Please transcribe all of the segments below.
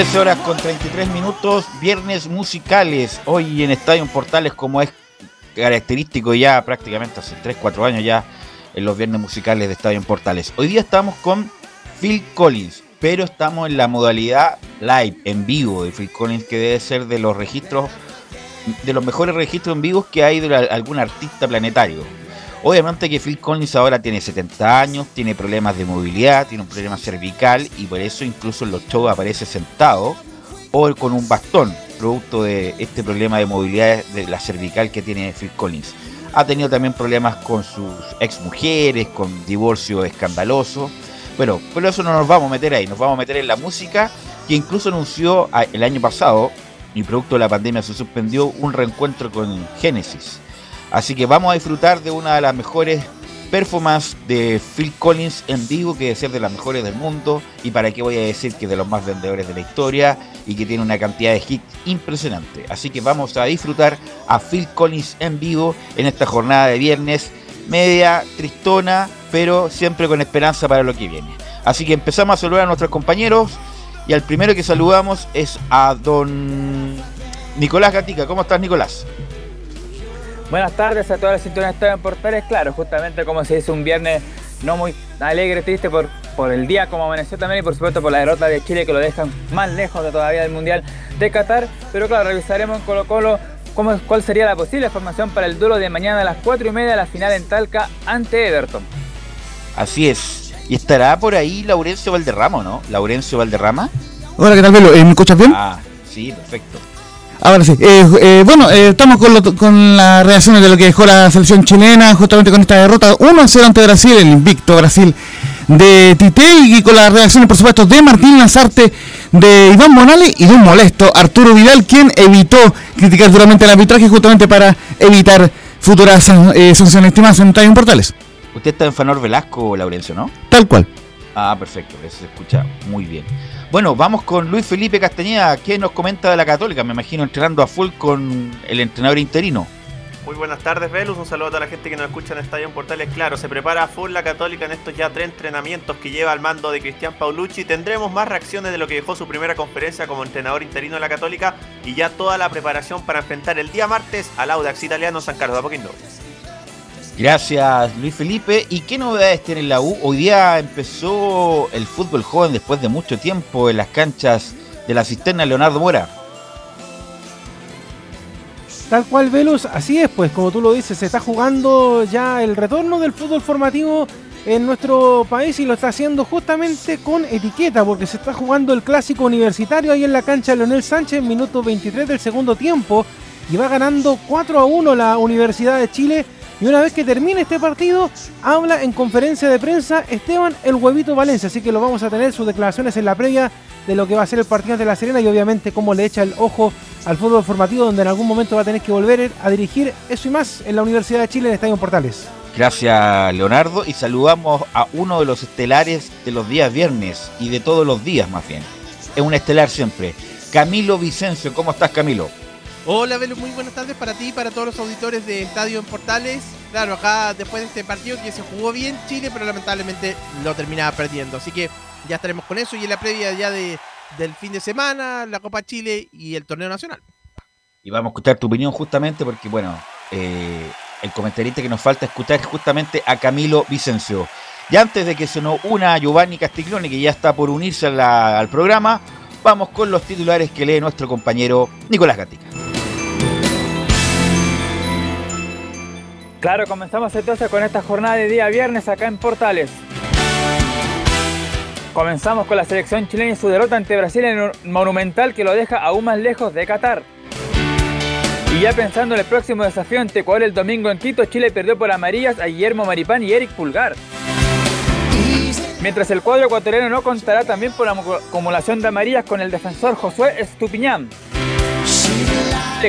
Horas con 33 minutos, viernes musicales. Hoy en Estadio Portales, como es característico ya prácticamente hace 3-4 años ya en los viernes musicales de Estadio Portales. Hoy día estamos con Phil Collins, pero estamos en la modalidad live, en vivo de Phil Collins, que debe ser de los registros, de los mejores registros en vivos que hay de algún artista planetario. Obviamente que Phil Collins ahora tiene 70 años, tiene problemas de movilidad, tiene un problema cervical y por eso incluso en los shows aparece sentado o con un bastón, producto de este problema de movilidad de la cervical que tiene Phil Collins. Ha tenido también problemas con sus ex mujeres, con divorcio escandaloso. Bueno, pero eso no nos vamos a meter ahí, nos vamos a meter en la música que incluso anunció el año pasado, y producto de la pandemia se suspendió, un reencuentro con Genesis Así que vamos a disfrutar de una de las mejores performances de Phil Collins en vivo, que debe ser de las mejores del mundo. Y para qué voy a decir que de los más vendedores de la historia y que tiene una cantidad de hits impresionante. Así que vamos a disfrutar a Phil Collins en vivo en esta jornada de viernes, media tristona, pero siempre con esperanza para lo que viene. Así que empezamos a saludar a nuestros compañeros. Y al primero que saludamos es a don Nicolás Gatica. ¿Cómo estás, Nicolás? Buenas tardes a todas las sintonías de en Portales. Claro, justamente como se dice un viernes no muy alegre, triste por, por el día como amaneció también y por supuesto por la derrota de Chile que lo dejan más lejos de todavía del Mundial de Qatar. Pero claro, revisaremos en Colo Colo cómo, cuál sería la posible formación para el duelo de mañana a las 4 y media, la final en Talca ante Everton. Así es. Y estará por ahí Laurencio Valderrama, ¿no? Laurencio Valderrama. Hola, ¿qué tal, Velo? ¿Me escuchas bien? Ah, sí, perfecto. Ahora sí. Eh, eh, bueno, eh, estamos con, con las reacciones de lo que dejó la selección chilena, justamente con esta derrota 1-0 ante Brasil, el invicto Brasil de Tite, y con las reacciones, por supuesto, de Martín Lanzarte, de Iván Monale y de un molesto Arturo Vidal, quien evitó criticar duramente el arbitraje justamente para evitar futuras sanciones estimadas en Estadio Portales. Usted está en Fanor Velasco, Laurencio, ¿no? Tal cual. Ah, perfecto, eso se escucha muy bien. Bueno, vamos con Luis Felipe Castañeda, ¿qué nos comenta de la Católica? Me imagino entrenando a full con el entrenador interino. Muy buenas tardes, Velus. Un saludo a toda la gente que nos escucha en Estadio en Portales. Claro, se prepara full la Católica en estos ya tres entrenamientos que lleva al mando de Cristian Paulucci. Tendremos más reacciones de lo que dejó su primera conferencia como entrenador interino de la Católica y ya toda la preparación para enfrentar el día martes al Audax Italiano San Carlos de Apoquindo. Gracias Luis Felipe. ¿Y qué novedades tiene la U? Hoy día empezó el fútbol joven después de mucho tiempo en las canchas de la cisterna Leonardo Mora. Tal cual, Velus, así es, pues como tú lo dices, se está jugando ya el retorno del fútbol formativo en nuestro país y lo está haciendo justamente con etiqueta, porque se está jugando el clásico universitario ahí en la cancha de Leonel Sánchez, minuto 23 del segundo tiempo, y va ganando 4 a 1 la Universidad de Chile. Y una vez que termine este partido, habla en conferencia de prensa Esteban el Huevito Valencia. Así que lo vamos a tener sus declaraciones en la previa de lo que va a ser el partido de La Serena y obviamente cómo le echa el ojo al fútbol formativo donde en algún momento va a tener que volver a dirigir eso y más en la Universidad de Chile en Estadio Portales. Gracias Leonardo y saludamos a uno de los estelares de los días viernes y de todos los días más bien. Es un estelar siempre. Camilo Vicencio, ¿cómo estás Camilo? Hola Velo, muy buenas tardes para ti y para todos los auditores de Estadio en Portales. Claro, acá después de este partido que se jugó bien Chile, pero lamentablemente lo terminaba perdiendo. Así que ya estaremos con eso y en la previa ya de, del fin de semana, la Copa Chile y el torneo nacional. Y vamos a escuchar tu opinión justamente porque, bueno, eh, el comentarista que nos falta escuchar es justamente a Camilo Vicencio. Y antes de que se nos una Giovanni Castiglione, que ya está por unirse al programa, vamos con los titulares que lee nuestro compañero Nicolás Gatica. Claro, comenzamos entonces con esta jornada de día viernes acá en Portales. Comenzamos con la selección chilena y su derrota ante Brasil en un monumental que lo deja aún más lejos de Qatar. Y ya pensando en el próximo desafío ante Ecuador el domingo en Quito, Chile perdió por amarillas a Guillermo Maripán y Eric Pulgar. Mientras el cuadro ecuatoriano no contará también por la acumulación de amarillas con el defensor Josué Estupiñán.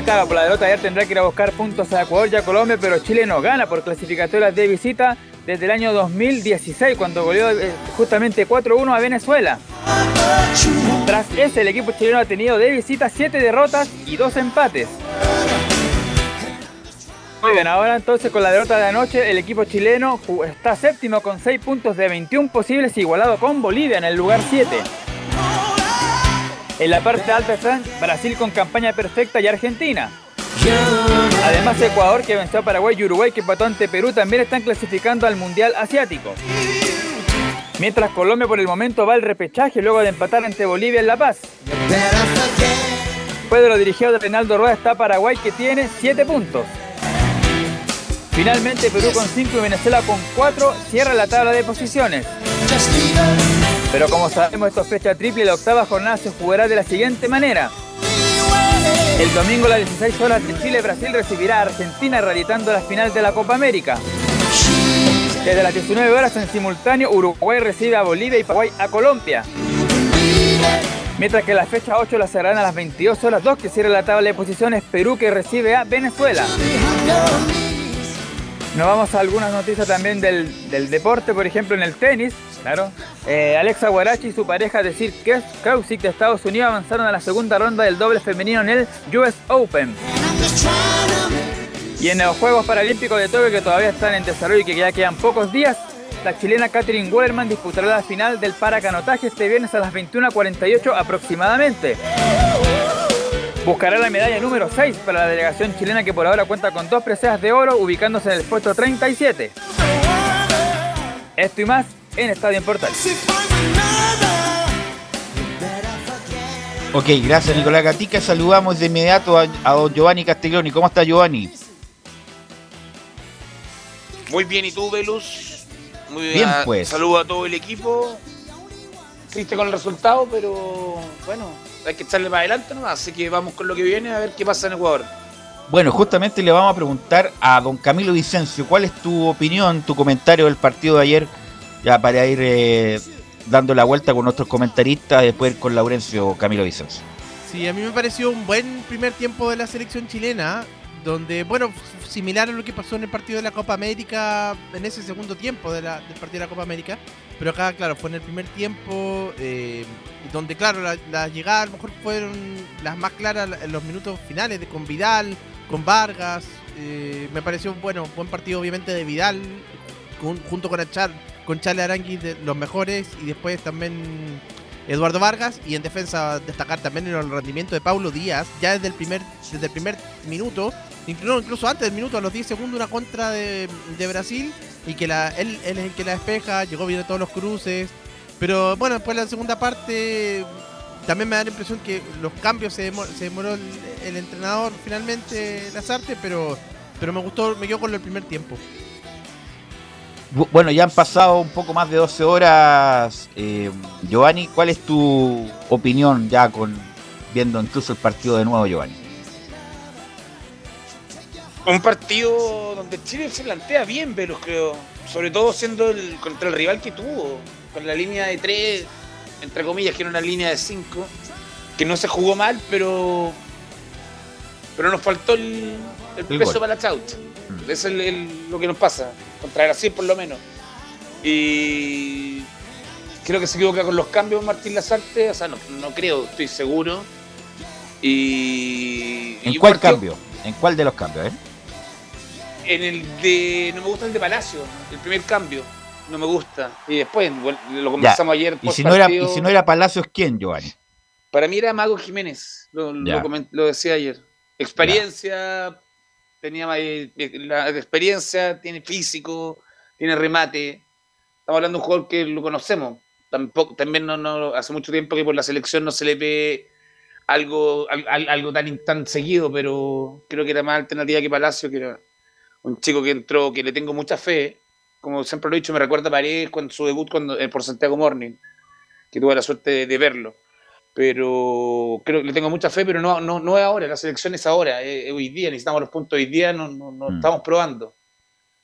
Caga por la derrota ayer tendrá que ir a buscar puntos a Ecuador y a Colombia, pero Chile no gana por clasificatorias de visita desde el año 2016, cuando goleó eh, justamente 4-1 a Venezuela. Tras ese, el equipo chileno ha tenido de visita 7 derrotas y 2 empates. Muy bien, ahora entonces con la derrota de anoche, el equipo chileno está séptimo con 6 puntos de 21 posibles, igualado con Bolivia en el lugar 7. En la parte alta están Brasil con campaña perfecta y Argentina. Además, Ecuador, que venció a Paraguay y Uruguay, que empató ante Perú, también están clasificando al Mundial Asiático. Mientras Colombia por el momento va al repechaje luego de empatar ante Bolivia en La Paz. Pedro dirigido de Reinaldo Rueda está Paraguay que tiene 7 puntos. Finalmente Perú con 5 y Venezuela con 4 cierra la tabla de posiciones. Pero como sabemos esto es fecha triple la octava jornada se jugará de la siguiente manera. El domingo a las 16 horas de Chile-Brasil recibirá a Argentina realizando las finales de la Copa América. Desde las 19 horas en simultáneo Uruguay recibe a Bolivia y Paraguay a Colombia. Mientras que la fecha 8 la cerrarán a las 22 horas 2 que cierra la tabla de posiciones Perú que recibe a Venezuela. Nos vamos a algunas noticias también del, deporte, por ejemplo en el tenis. Claro. Eh, Alexa Guarachi y su pareja decir Kausik de Estados Unidos avanzaron a la segunda ronda del doble femenino en el US Open. Y en los Juegos Paralímpicos de Tokio que todavía están en desarrollo y que ya quedan pocos días, la chilena Katherine Wallerman disputará la final del paracanotaje este viernes a las 21.48 aproximadamente. Buscará la medalla número 6 para la delegación chilena que por ahora cuenta con dos preseas de oro ubicándose en el puesto 37. Esto y más en Estadio Portal. Ok, gracias Nicolás Gatica. Saludamos de inmediato a, don Giovanni Castiglioni. ¿Cómo está Giovanni? Muy bien, ¿y tú, Velus? Muy bien, pues. Saludo a todo el equipo. Triste con el resultado, pero bueno, hay que echarle para adelante nomás. Así que vamos con lo que viene a ver qué pasa en Ecuador. Bueno, justamente le vamos a preguntar a don Camilo Vicencio, ¿cuál es tu opinión, tu comentario del partido de ayer ya para ir eh, dando la vuelta con nuestros comentaristas, después con Laurencio Camilo Vicencio. Sí, a mí me pareció un buen primer tiempo de la selección chilena, donde, bueno, similar a lo que pasó en el partido de la Copa América, en ese segundo tiempo de la, del partido de la Copa América, pero acá, claro, fue en el primer tiempo, eh, donde, claro, las la llegadas a lo mejor fueron las más claras en los minutos finales, de con Vidal, con Vargas, eh, me pareció bueno, buen partido obviamente de Vidal, jun- junto con, Achar, con Charles Arangui de los mejores y después también Eduardo Vargas y en defensa destacar también el rendimiento de Paulo Díaz, ya desde el primer, desde el primer minuto, incluso, incluso antes del minuto, a los 10 segundos, una contra de, de Brasil y que la, él, él es el que la despeja, llegó bien a todos los cruces, pero bueno, después la segunda parte también me da la impresión que los cambios se, demo- se demoró el, el entrenador finalmente Lazarte, pero pero me gustó, me quedo con del primer tiempo. Bu- Bueno, ya han pasado un poco más de 12 horas. eh, Giovanni, ¿cuál es tu opinión ya con viendo incluso el partido de nuevo, Giovanni? Un partido donde Chile se plantea bien, pero creo. Sobre todo siendo el contra el rival que tuvo. Con la línea de 3, entre comillas, que era una línea de 5. Que no se jugó mal, pero. Pero nos faltó el, el El peso gol. para la chaucha. Eso es el- lo que nos pasa. Contra Brasil, por lo menos. Y. Creo que se equivoca con los cambios Martín Lazarte. O sea, no, no creo, estoy seguro. Y. ¿En y cuál partido- cambio? ¿En cuál de los cambios? eh? En el de. No me gusta el de Palacio, el primer cambio. No me gusta. Y después, bueno, lo conversamos ayer. Y si, no era, y si no era Palacios, ¿quién, Giovanni? Para mí era Mago Jiménez. Lo, lo Ya. lo decía ayer. Experiencia. Tenía más, eh, la experiencia, tiene físico, tiene remate. Estamos hablando de un jugador que lo conocemos. Tampoco, también no, no, hace mucho tiempo que por la selección no se le ve algo, al- al- algo tan, tan seguido, pero creo que era más alternativa que Palacio, que era un chico que entró, que le tengo mucha fe. Como siempre lo he dicho, me recuerda a Paredes cuando su debut cuando, eh, por Santiago Morning, que tuve la suerte de, de verlo. Pero creo que le tengo mucha fe, pero no, no, no es ahora, la selección es ahora, es hoy día, necesitamos los puntos hoy día, no, no, no Mm. estamos probando.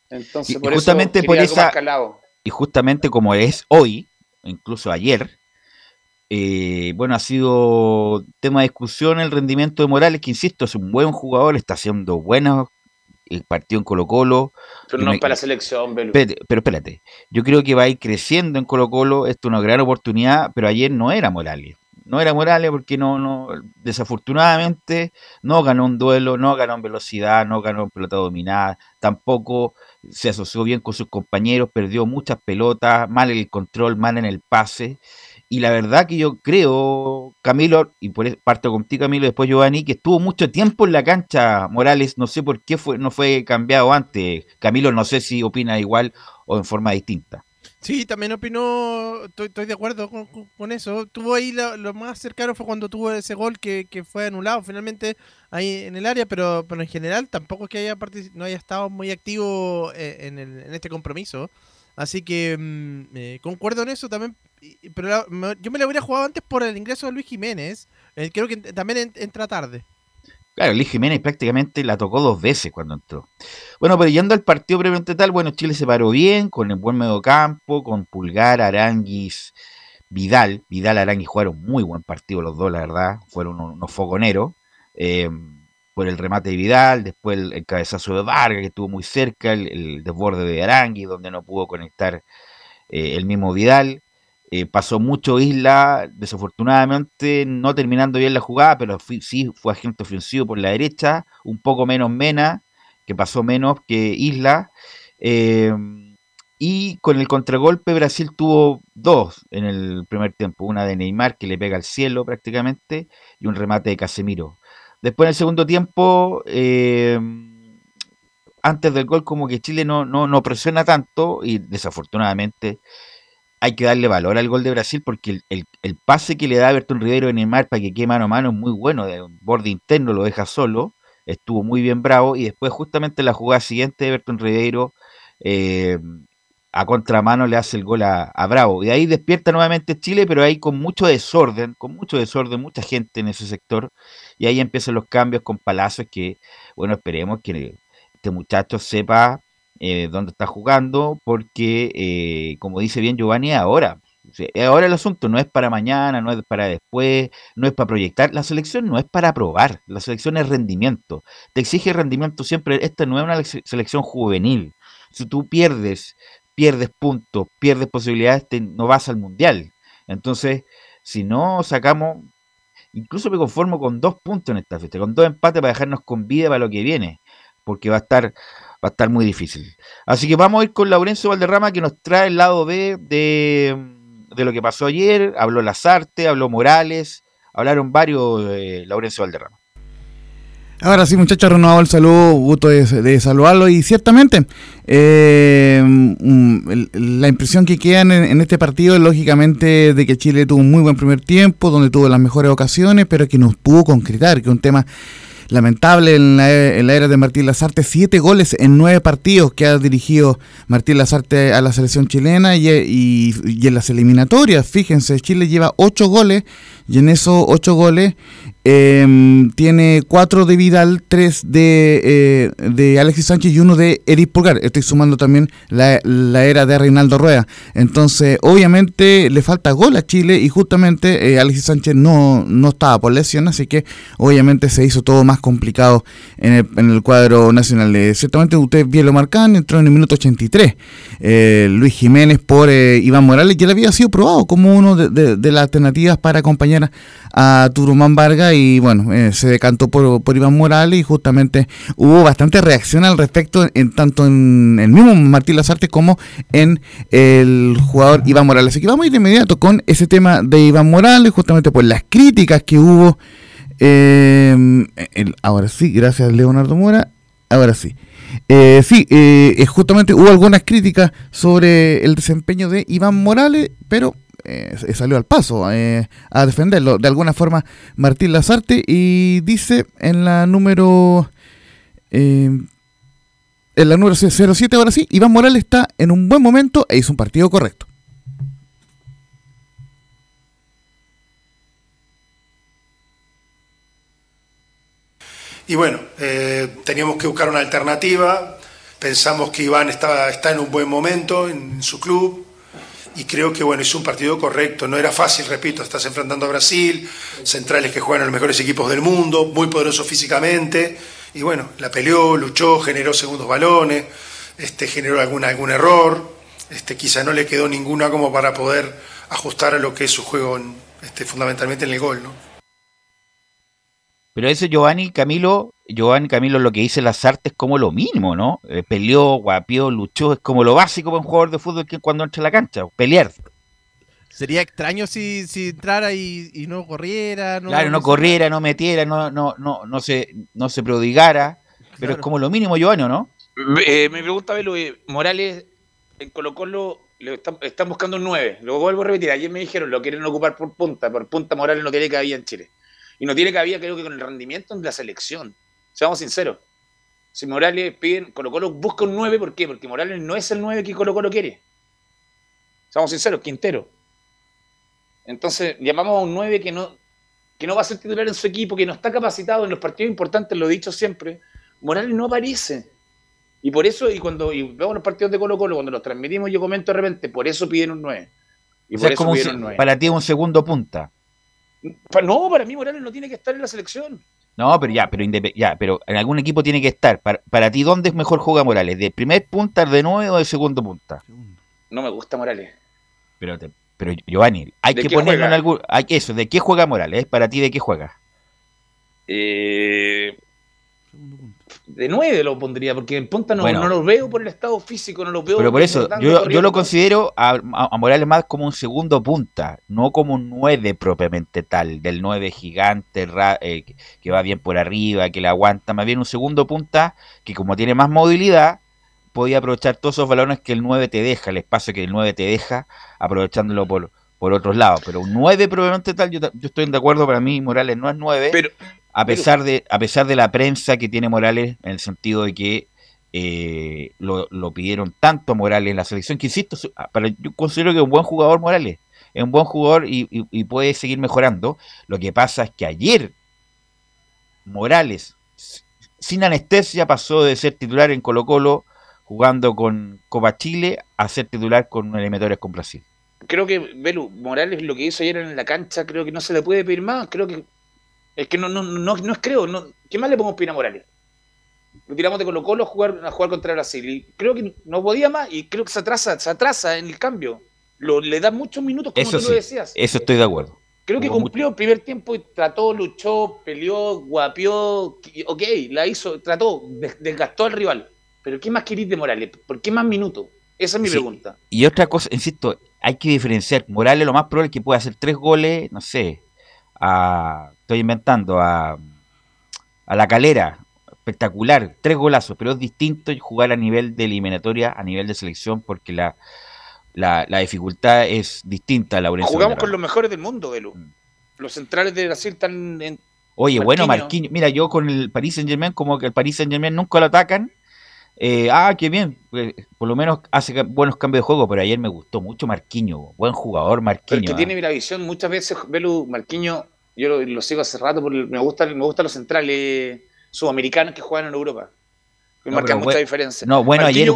Entonces, Y- por justamente eso por esa-. Y justamente como es hoy, incluso ayer, eh, bueno, ha sido tema de discusión el rendimiento de Morales, que insisto, es un buen jugador, está haciendo buenos eh, partidos en Colo Colo, Pero no me- para la selección, Belu. Espérate, pero espérate, yo creo que va a ir creciendo en Colo Colo, esto es una gran oportunidad, pero ayer no era Morales. No era Morales porque no, no, desafortunadamente no ganó un duelo, no ganó en velocidad, no ganó en pelota dominada, tampoco se asoció bien con sus compañeros, perdió muchas pelotas, mal en el control, mal en el pase. Y la verdad que yo creo, Camilo, y por eso parto contigo, Camilo, después Giovanni, que estuvo mucho tiempo en la cancha Morales, no sé por qué fue, no fue cambiado antes. Camilo, no sé si opina igual o en forma distinta. Sí, también opino, estoy, de acuerdo con, eso. Tuvo ahí lo, más cercano fue cuando tuvo ese gol que, que fue anulado finalmente ahí en el área, pero, pero en general tampoco es que haya no haya estado muy activo eh, en, el- en este compromiso. Así que mm, eh, concuerdo en eso también. Pero la- yo me lo hubiera jugado antes por el ingreso de Luis Jiménez. eh, creo que también en- entra tarde. Claro, Luis Jiménez prácticamente la tocó dos veces cuando entró. Bueno, pero yendo al partido previamente tal, bueno, Chile se paró bien, con el buen mediocampo, con Pulgar, Aranguis, Vidal. Vidal, Aranguis jugaron muy buen partido los dos, la verdad. Fueron unos, unos fogoneros. eh, por el remate de Vidal, después el, cabezazo de Vargas, que estuvo muy cerca, el, desborde de Aranguis, donde no pudo conectar eh, el mismo Vidal. Eh, pasó mucho Isla, desafortunadamente no terminando bien la jugada, pero sí fue agente ofensivo por la derecha, un poco menos Mena, que pasó menos que Isla. eh, y con el contragolpe Brasil tuvo dos en el primer tiempo, una de Neymar que le pega al cielo prácticamente y un remate de Casemiro. Después en el segundo tiempo, eh, antes del gol como que Chile no, no presiona tanto y desafortunadamente hay que darle valor al gol de Brasil porque el, el- el pase que le da Bertón Rivero a Neymar para que quede mano a mano es muy bueno, de un borde interno lo deja solo, estuvo muy bien bravo y después justamente la jugada siguiente de Bertón Ribeiro eh, a contramano le hace el gol a, a Bravo. Y ahí despierta nuevamente Chile pero ahí con mucho desorden, con mucho desorden, mucha gente en ese sector. Y ahí empiezan los cambios con Palacios que bueno esperemos que este muchacho sepa eh, dónde está jugando, porque, eh, como dice bien Giovanni, ahora. Ahora el asunto, no es para mañana, no es para después, no es para proyectar. La selección no es para probar, la selección es rendimiento. Te exige rendimiento siempre. Esta no es una se- selección juvenil. Si tú pierdes, pierdes puntos, pierdes posibilidades, no vas al mundial. Entonces, si no sacamos, incluso me conformo con dos puntos en esta fecha, con dos empates para dejarnos con vida para lo que viene porque va a estar va a estar muy difícil. Así que vamos a ir con Laurencio Valderrama que nos trae el lado B de, de lo que pasó ayer. Habló Lazarte, habló Morales, hablaron varios eh, Laurencio Valderrama. Ahora sí, muchachos, renovado el saludo, gusto de, de saludarlo y ciertamente eh, mm, la impresión que queda en, en este partido es lógicamente de que Chile tuvo un muy buen primer tiempo, donde tuvo las mejores ocasiones, pero que no pudo concretar, que un tema lamentable en la, en la era de Martín Lazarte, siete goles en nueve partidos que ha dirigido Martín Lazarte a la selección chilena y, y- y en las eliminatorias, fíjense, Chile lleva ocho goles y en esos ocho goles eh, tiene cuatro de Vidal, tres de, eh, de Alexis Sánchez y uno de Eric Pulgar. Estoy sumando también la, la era de Reinaldo Rueda. Entonces, obviamente le falta gol a Chile y justamente eh, Alexis Sánchez no, no estaba por lesión, así que obviamente se hizo todo más complicado en el, en el cuadro nacional. Eh, ciertamente usted bien lo marcan, entró en el minuto 83. Eh, Luis Jiménez por Iván Morales, ya le había sido probado como uno de, de- de las alternativas para acompañar a Turumán Vargas y bueno, eh, se decantó por, por Iván Morales y justamente hubo bastante reacción al respecto en tanto en el mismo Martín Lazarte como en el jugador Iván Morales. Así que vamos a ir de inmediato con ese tema de Iván Morales, justamente por las críticas que hubo. el- ahora sí, gracias Leonardo Mora. Ahora sí. Eh, sí, eh, justamente hubo algunas críticas sobre el desempeño de Iván Morales, pero eh, salió al paso eh, a defenderlo de alguna forma Martín Lazarte y dice en la número eh, en la número 07 ahora sí, Iván Morales está en un buen momento e hizo un partido correcto. Y bueno, teníamos que buscar una alternativa. Pensamos que Iván está, está en un buen momento en su club y creo que bueno, hizo un partido correcto. No era fácil, repito, estás enfrentando a Brasil, centrales que juegan en los mejores equipos del mundo, muy poderoso físicamente. Y bueno, la peleó, luchó, generó segundos balones, este, generó alguna, algún error. Este, quizá no le quedó ninguna como para poder ajustar a lo que es su juego en- este, fundamentalmente en el gol. ¿no? Pero ese Giovanni Camilo, Giovanni Camilo lo que dice Lazarte es como lo mínimo, ¿no? Eh, peleó, guapió, luchó, es como lo básico para un jugador de fútbol que cuando entra a la cancha, pelear. Sería extraño si, si entrara y, y no corriera. No, claro, no corriera, no metiera, no, no, no, no se, no se prodigara, pero es como lo mínimo, Giovanni, ¿o ¿no? Eh, me pregunta Belu, eh, Morales en Colo Colo le están, están buscando un 9. Lo vuelvo a repetir, ayer me dijeron lo quieren ocupar por punta, por punta Morales no tiene cabida en Chile. Y no tiene cabida creo que con el rendimiento de la selección. Seamos sinceros. Si Morales piden, Colo Colo busca un 9, ¿por qué? Porque Morales no es el 9 que Colo Colo quiere. Seamos sinceros, Quintero. Entonces llamamos a un 9 que no, que no va a ser titular en su equipo, que no está capacitado en los partidos importantes, lo he dicho siempre. Morales no aparece. Y por eso, y cuando y vemos los partidos de Colo Colo, cuando los transmitimos, yo comento de repente, por eso piden un 9. Y O por sea, es eso como se- un 9. para ti es un segundo punta. No, para mí Morales no tiene que estar en la selección. No, pero ya, pero ya, pero en algún equipo tiene que estar. Para, para ti, ¿dónde es mejor juega Morales? ¿De primer punta, de nueve o de segundo punta? No me gusta Morales. Pero, te- pero Giovanni, hay ¿De que ponerlo en algún. Hay, eso, ¿de qué juega Morales? Para ti, ¿de qué juega? Eh, de 9 lo pondría, porque en punta no, Bueno. no lo veo por el estado físico, no lo veo. Pero por eso, yo, yo lo considero a, Morales más como un segundo punta, no como un 9 propiamente tal, del 9 gigante, ra- eh, que- va bien por arriba, que le aguanta, más bien un segundo punta que como tiene más movilidad, podía aprovechar todos esos balones que el 9 te deja, el espacio que el 9 te deja, aprovechándolo por, por otros lados. Pero un 9 propiamente tal, yo, yo estoy de acuerdo, para mí Morales no es 9. Pero, a pesar de a pesar de la prensa que tiene Morales en el sentido de que eh, lo, lo pidieron tanto a Morales en la selección que insisto ah, para, yo considero que es un buen jugador Morales es un buen jugador y, y- y puede seguir mejorando lo que pasa es que ayer Morales sin anestesia pasó de ser titular en Colo Colo jugando con Copa Chile a ser titular con eliminatorias con Brasil creo que Belu, Morales lo que hizo ayer en la cancha, creo que no se le puede pedir más. Creo que es que no, no, no, no es creo. No, ¿Qué más le podemos pedir a Morales? Lo tiramos de Colo Colo a jugar, a jugar contra Brasil. Y creo que no podía más y creo que se atrasa, se atrasa en el cambio. Lo, le da muchos minutos, como eso tú sí lo decías. eso estoy de acuerdo Creo que cumplió el primer tiempo y trató, luchó, peleó, guapió. Ok, la hizo, trató, des- desgastó al rival. Pero ¿qué más querís de Morales? ¿Por qué más minutos? Esa es mi Sí. pregunta. Y otra cosa, insisto, hay que diferenciar. Morales lo más probable es que pueda hacer tres goles, no sé, a, estoy inventando, a, a la calera, espectacular, tres golazos, pero es distinto jugar a nivel de eliminatoria, a nivel de selección, porque la, la, la dificultad es distinta a la Jugamos con los mejores del mundo, Belu. Mm. Los centrales de Brasil están en. Oye, bueno. Marquinhos, mira, yo con el Paris Saint Germain, como que el Paris Saint Germain nunca lo atacan. Eh, ah, qué bien, eh, por lo menos hace buenos cambios de juego, pero ayer me gustó mucho Marquinhos, buen jugador Pero el Marquinhos. que ah. tiene la visión, muchas veces, Belu, Marquinhos, yo lo, lo sigo hace rato, porque me gustan me los centrales sudamericanos que juegan en Europa. Que No, marcan pero mucha bue- diferencia. No, bueno, ayer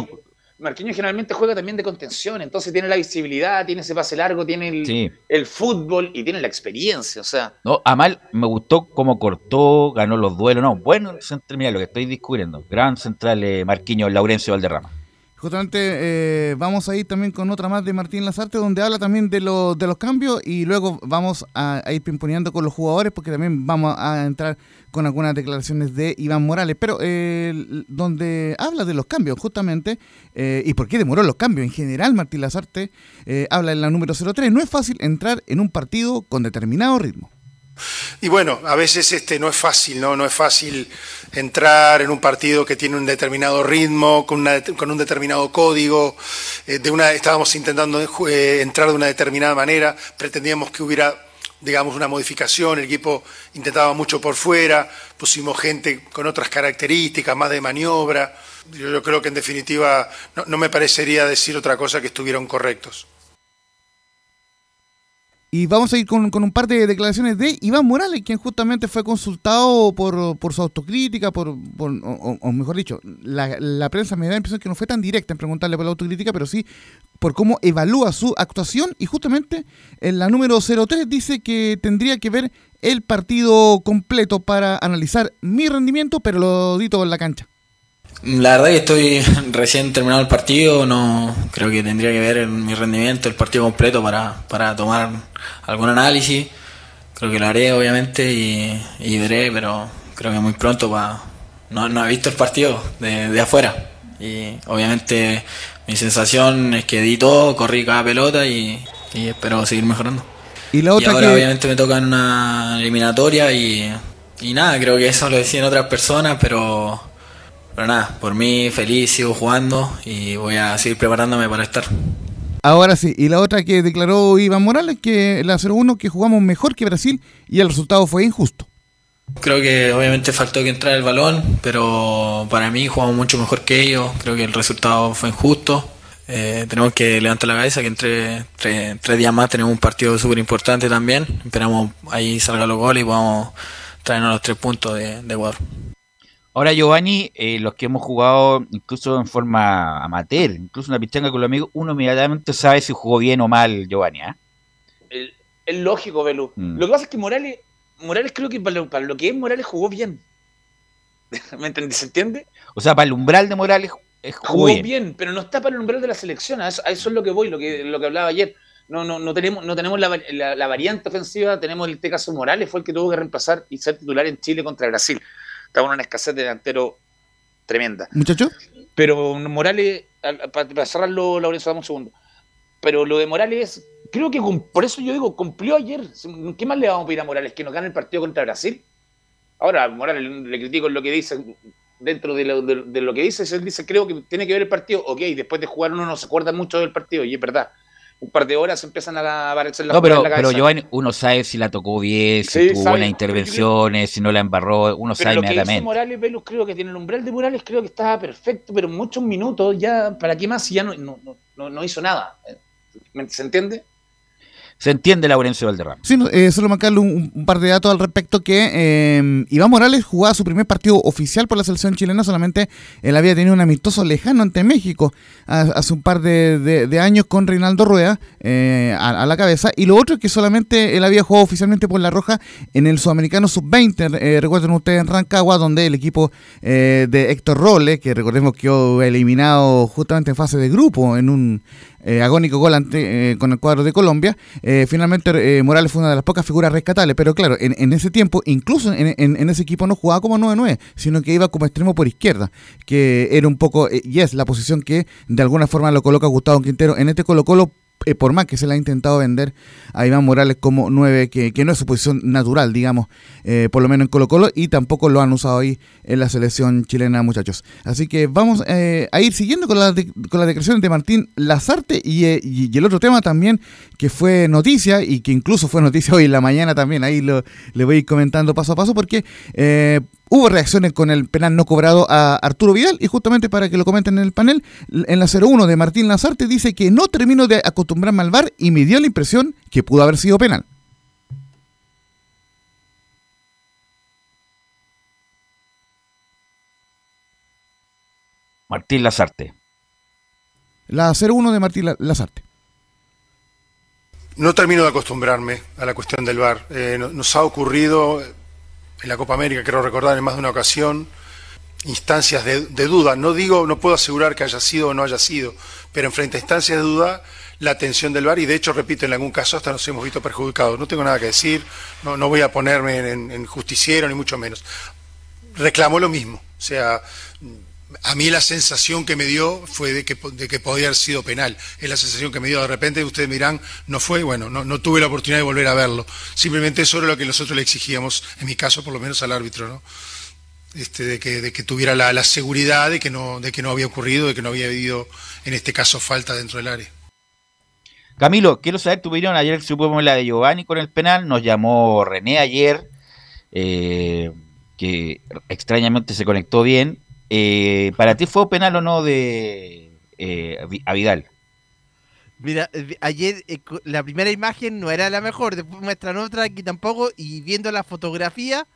Marquinhos, generalmente juega también de contención, entonces tiene la visibilidad, tiene ese pase largo, tiene el, sí. el fútbol y tiene la experiencia. O sea, No, Amal me gustó cómo cortó, ganó los duelos. No, bueno, central, mira lo que estoy descubriendo. Gran central eh, Marquinhos Laurencio Valderrama. Justamente eh, vamos a ir también con otra más de Martín Lazarte, donde habla también de, los de los cambios y luego vamos a, ir pimponeando con los jugadores, porque también vamos a entrar con algunas declaraciones de Iván Morales, pero eh, donde habla de los cambios justamente, eh, y por qué demoró los cambios en general, Martín Lazarte eh, habla en la número 03, no es fácil entrar en un partido con determinado ritmo. Y bueno, a veces este no es fácil, ¿no? No es fácil entrar en un partido que tiene un determinado ritmo, con, una, con un determinado código. eh, de una, estábamos intentando eh, entrar de una determinada manera, pretendíamos que hubiera, digamos, una modificación, el equipo intentaba mucho por fuera, pusimos gente con otras características, más de maniobra. Yo, creo que en definitiva no, no me parecería decir otra cosa que estuvieron correctos. Y vamos a ir con, con un par de declaraciones de Iván Morales, quien justamente fue consultado por, por su autocrítica, por, o, mejor dicho, la, la prensa me da la impresión que no fue tan directa en preguntarle por la autocrítica, pero sí por cómo evalúa su actuación. Y justamente en la número 03 dice que tendría que ver el partido completo para analizar mi rendimiento, pero lo dito en la cancha. La verdad que estoy recién terminado el partido, no creo que tendría que ver en mi rendimiento el partido completo para, para tomar algún análisis. Creo que lo haré obviamente y, y veré, pero creo que muy pronto para... No, no he visto el partido de, de afuera y obviamente mi sensación es que di todo, corrí cada pelota y, y espero seguir mejorando. Y la Y otra ahora que... obviamente me toca en una eliminatoria y, y nada, creo que eso lo decían otras personas, pero, pero nada, por mí feliz, sigo jugando y voy a seguir preparándome para estar. Ahora sí, y la otra que declaró Iván Morales, que la 0-1 que jugamos mejor que Brasil y el resultado fue injusto. Creo que obviamente faltó que entrara el balón, pero para mí jugamos mucho mejor que ellos, creo que el resultado fue injusto. Eh, tenemos que levantar la cabeza que entre tre- tres días más tenemos un partido súper importante también. Esperamos ahí salga los goles y podamos traernos los tres puntos de, de Ecuador. Ahora, Giovanni, eh, los que hemos jugado incluso en forma amateur, incluso una pichanga con los amigos, uno inmediatamente sabe si jugó bien o mal Giovanni. ¿ah? el- es lógico, Belu. Mm. Lo que pasa es que Morales, Morales creo que para lo, para lo que es Morales jugó bien. ¿Me entendí? ¿Se entiende? O sea, para el umbral de Morales es jugó Jugó bien. bien. pero no está para el umbral de la selección. A eso, a eso es lo que voy, lo que, lo que hablaba ayer. No, no, no tenemos, no tenemos la, la- la variante ofensiva, tenemos en este caso Morales, fue el que tuvo que reemplazar y ser titular en Chile contra Brasil. Estaba en una escasez de delantero tremenda. Muchacho, Pero Morales, para cerrarlo, Laurencio, dame un segundo. Pero lo de Morales, creo que por eso yo digo, cumplió ayer. ¿Qué más le vamos a pedir a Morales? ¿Que nos gane el partido contra Brasil? Ahora, a Morales le critico lo que dice, dentro de lo, de- de lo que dice, él dice, creo que tiene que ver el partido. Ok, después de jugar uno no se acuerda mucho del partido, y es verdad. Un par de horas empiezan a aparecer las No, pero, en la pero cabeza. Giovanni, uno sabe si la tocó bien, si Sí, tuvo buenas intervenciones, si no la embarró, uno Pero sabe lo que inmediatamente. Morales, Velus, creo que tiene el umbral de Morales, creo que estaba perfecto, pero en muchos minutos ya, ¿para qué más si ya no, no, no- no, hizo nada? ¿Me- ¿Se entiende? Se entiende Laurencio Valderrama. Sí, eh, solo marcarle un, par de datos al respecto que eh, Iván Morales jugaba su primer partido oficial por la selección chilena, solamente él había tenido un amistoso lejano ante México ha- hace un par de, años con Reinaldo Rueda eh, a, la cabeza, y lo otro es que solamente él había jugado oficialmente por La Roja en el Sudamericano Sub-20, eh, recuerden ustedes en Rancagua, donde el equipo eh, de Héctor Rolle, que recordemos que quedó eliminado justamente en fase de grupo en un eh, agónico gol ante, eh, con el cuadro de Colombia, eh, finalmente eh, Morales fue una de las pocas figuras rescatables, pero claro, en, ese tiempo, incluso en, en- en ese equipo no jugaba como 9-9, sino que iba como extremo por izquierda, que era un poco, y es la posición que de alguna forma lo coloca Gustavo Quintero en este Colo Colo, eh, por más que se le ha intentado vender a Iván Morales como 9, que, no es su posición natural, digamos, eh, por lo menos en Colo Colo, y tampoco lo han usado ahí en la selección chilena, muchachos. Así que vamos eh, a ir siguiendo con, las de- con las declaraciones de Martín Lazarte y, y- el otro tema también que fue noticia y que incluso fue noticia hoy en la mañana también, ahí lo, le voy a ir comentando paso a paso porque hubo reacciones con el penal no cobrado a Arturo Vidal y justamente para que lo comenten en el panel, en la 01 de Martín Lazarte dice que no termino de acostumbrarme al VAR y me dio la impresión que pudo haber sido penal. Martín Lazarte. La 01 de Martín La- Lazarte. No termino de acostumbrarme a la cuestión del VAR. Eh, no- nos ha ocurrido en la Copa América, creo recordar, en más de una ocasión, instancias de, duda. No digo, no puedo asegurar que haya sido o no haya sido, pero en frente a instancias de duda, la atención del VAR, y de hecho, repito, en algún caso hasta nos hemos visto perjudicados. No tengo nada que decir, no, no voy a ponerme en, en justiciero, ni mucho menos. Reclamo lo mismo. O sea, a mí la sensación que me dio fue de que, de que podía haber sido penal. Es la sensación que me dio. De repente ustedes me dirán, no fue, bueno, no, tuve la oportunidad de volver a verlo. Simplemente eso era lo que nosotros le exigíamos, en mi caso por lo menos al árbitro, ¿no? Este, de, que, tuviera la, la seguridad de que, no, de que no había ocurrido, de que no había habido, en este caso, falta dentro del área. Camilo, quiero saber tu opinión. Ayer supimos la de Giovanni con el penal. Nos llamó René ayer, eh, que extrañamente se conectó bien. Eh, ¿Para ti fue penal o no de eh, a Vidal? Mira, eh, ayer eh, la primera imagen no era la mejor, después muestran otra aquí tampoco, y viendo la fotografía,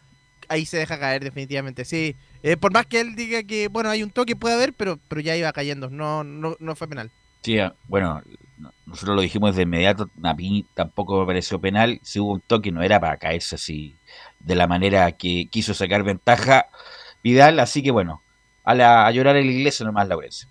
ahí se deja caer definitivamente, sí. Eh, por más que él diga que, bueno, hay un toque, puede haber, pero, pero ya iba cayendo, no, no, no fue penal. Sí, ah, bueno, no- nosotros lo dijimos de inmediato. A mí tampoco me pareció penal. Si hubo un toque, no era para caerse así de la manera que quiso sacar ventaja Vidal. Así que bueno, a, la, a llorar en la iglesia nomás, Laurencio.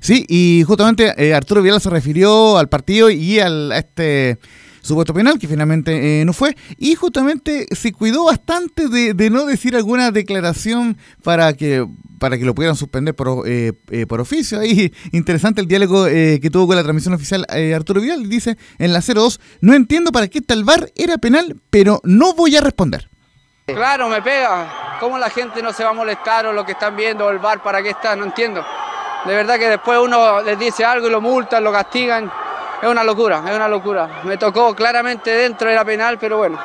Sí, y justamente eh, Arturo Vidal se refirió al partido y al, a este supuesto penal que finalmente eh, no fue y justamente se cuidó bastante de, no decir alguna declaración para que para que lo pudieran suspender por, eh, eh, por oficio. Ahí interesante el diálogo eh, que tuvo con la transmisión oficial eh, Arturo Vidal. Dice en la 02, no entiendo para qué tal VAR era penal, pero no voy a responder. Claro, me pega. ¿Cómo la gente no se va a molestar o lo que están viendo o el bar para qué está? No entiendo. De verdad que después uno les dice algo y lo multan, lo castigan. Es una locura, es una locura. Me tocó claramente dentro, era penal, pero bueno.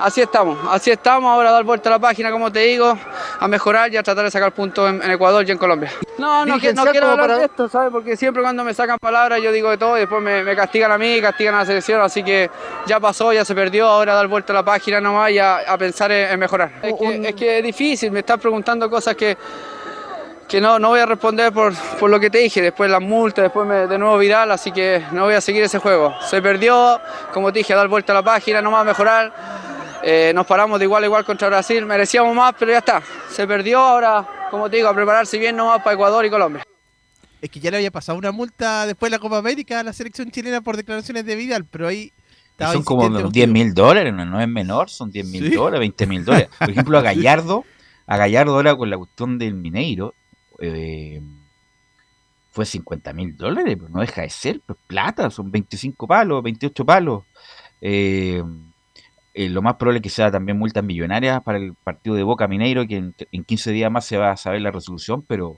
Así estamos, así estamos. Ahora a dar vuelta a la página, como te digo, a mejorar y a tratar de sacar puntos en, en Ecuador y en Colombia. No, no, que- no quiero hablar para- de esto, ¿sabes? Porque siempre cuando me sacan palabras yo digo de todo y después me, me castigan a mí, castigan a la selección, así que ya pasó, ya se perdió, ahora a dar vuelta a la página nomás y a, a pensar en, en mejorar. Es que, es que es difícil, me estás preguntando cosas que, que no, no voy a responder por, por lo que te dije, después las multas, después me, de nuevo viral, así que no voy a seguir ese juego. Se perdió, como te dije, a dar vuelta a la página, nomás a mejorar. Eh, nos paramos de igual a igual contra Brasil, merecíamos más, pero ya está. Se perdió, ahora, como te digo, a prepararse bien nomás para Ecuador y Colombia. Es que ya le había pasado una multa después de la Copa América a la selección chilena por declaraciones de Vidal, pero ahí Y estaba son como insistente 10 mil dólares, no, no es menor, son 10 mil Sí. dólares, 20 mil dólares. Por ejemplo, a Gallardo, a Gallardo ahora con la cuestión del Mineiro, eh, fue 50 mil dólares, pero no deja de ser, pues plata, son 25 palos, 28 palos. Eh, eh, lo más probable es que sea también multas millonarias para el partido de Boca Mineiro, que en, en 15 días más se va a saber la resolución, pero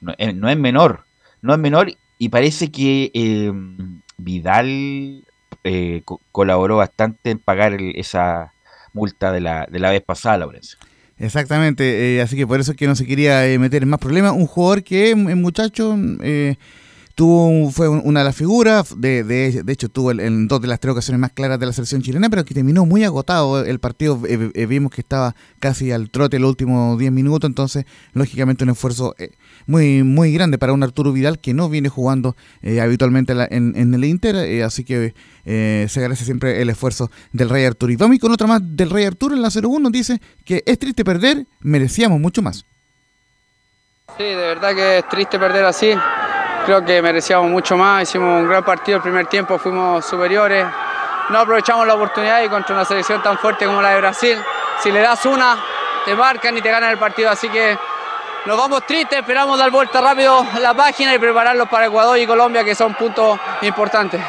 no, eh, no es menor, no es menor y parece que eh, Vidal eh, co- colaboró bastante en pagar esa multa de la, de la vez pasada, Laurencio. Exactamente, así que por eso es que no se quería meter en más problemas. Un jugador que, el muchacho, tuvo fue un- una de las figuras, de, de, de hecho tuvo en dos de las tres ocasiones más claras de la selección chilena, pero que terminó muy agotado el partido. eh, eh, vimos que estaba casi al trote los últimos 10 minutos, entonces lógicamente un esfuerzo eh, muy muy grande para un Arturo Vidal que no viene jugando habitualmente en, en- el Inter, así que se agradece siempre el esfuerzo del Rey Arturo. Y vamos con otra más del Rey Arturo en la 01, dice que es triste perder, merecíamos mucho más. Sí, de verdad que es triste perder así. Creo que merecíamos mucho más, hicimos un gran partido el primer tiempo, fuimos superiores, no aprovechamos la oportunidad y contra una selección tan fuerte como la de Brasil, si le das una, te marcan y te ganan el partido, así que nos vamos tristes, esperamos dar vuelta rápido la página y prepararlos para Ecuador y Colombia, que son puntos importantes.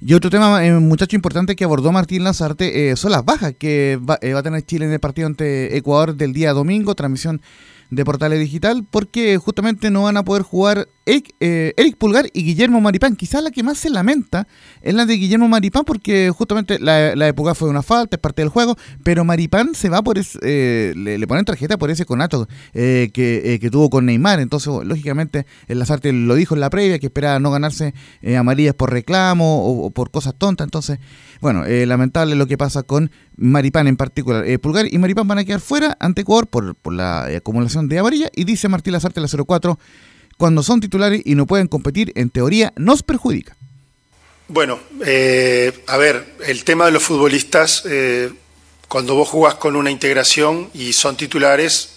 Y otro tema, eh, muchacho importante que abordó Martín Lazarte, eh, son las bajas que va, eh, va, a tener Chile en el partido ante Ecuador del día domingo, transmisión de Portales Digital, porque justamente no van a poder jugar Eric, eh, Eric, Pulgar y Guillermo Maripán. Quizás la que más se lamenta es la de Guillermo Maripán, porque justamente la, la Pulgar fue una falta, es parte del juego, pero Maripán se va por ese, eh, le, le, ponen tarjeta por ese conato eh, que, eh, que, tuvo con Neymar. Entonces, lógicamente, el Lazarte lo dijo en la previa, que esperaba no ganarse eh, amarillas por reclamo o, por cosas tontas. Entonces, bueno, lamentable lo que pasa con Maripán en particular. Pulgar y Maripán van a quedar fuera ante Ecuador por, por la acumulación de amarilla y dice Martín Lazarte la 04 cuando son titulares y no pueden competir, en teoría nos perjudica. Bueno, eh, a ver, el tema de los futbolistas, eh, cuando vos jugás con una integración y son titulares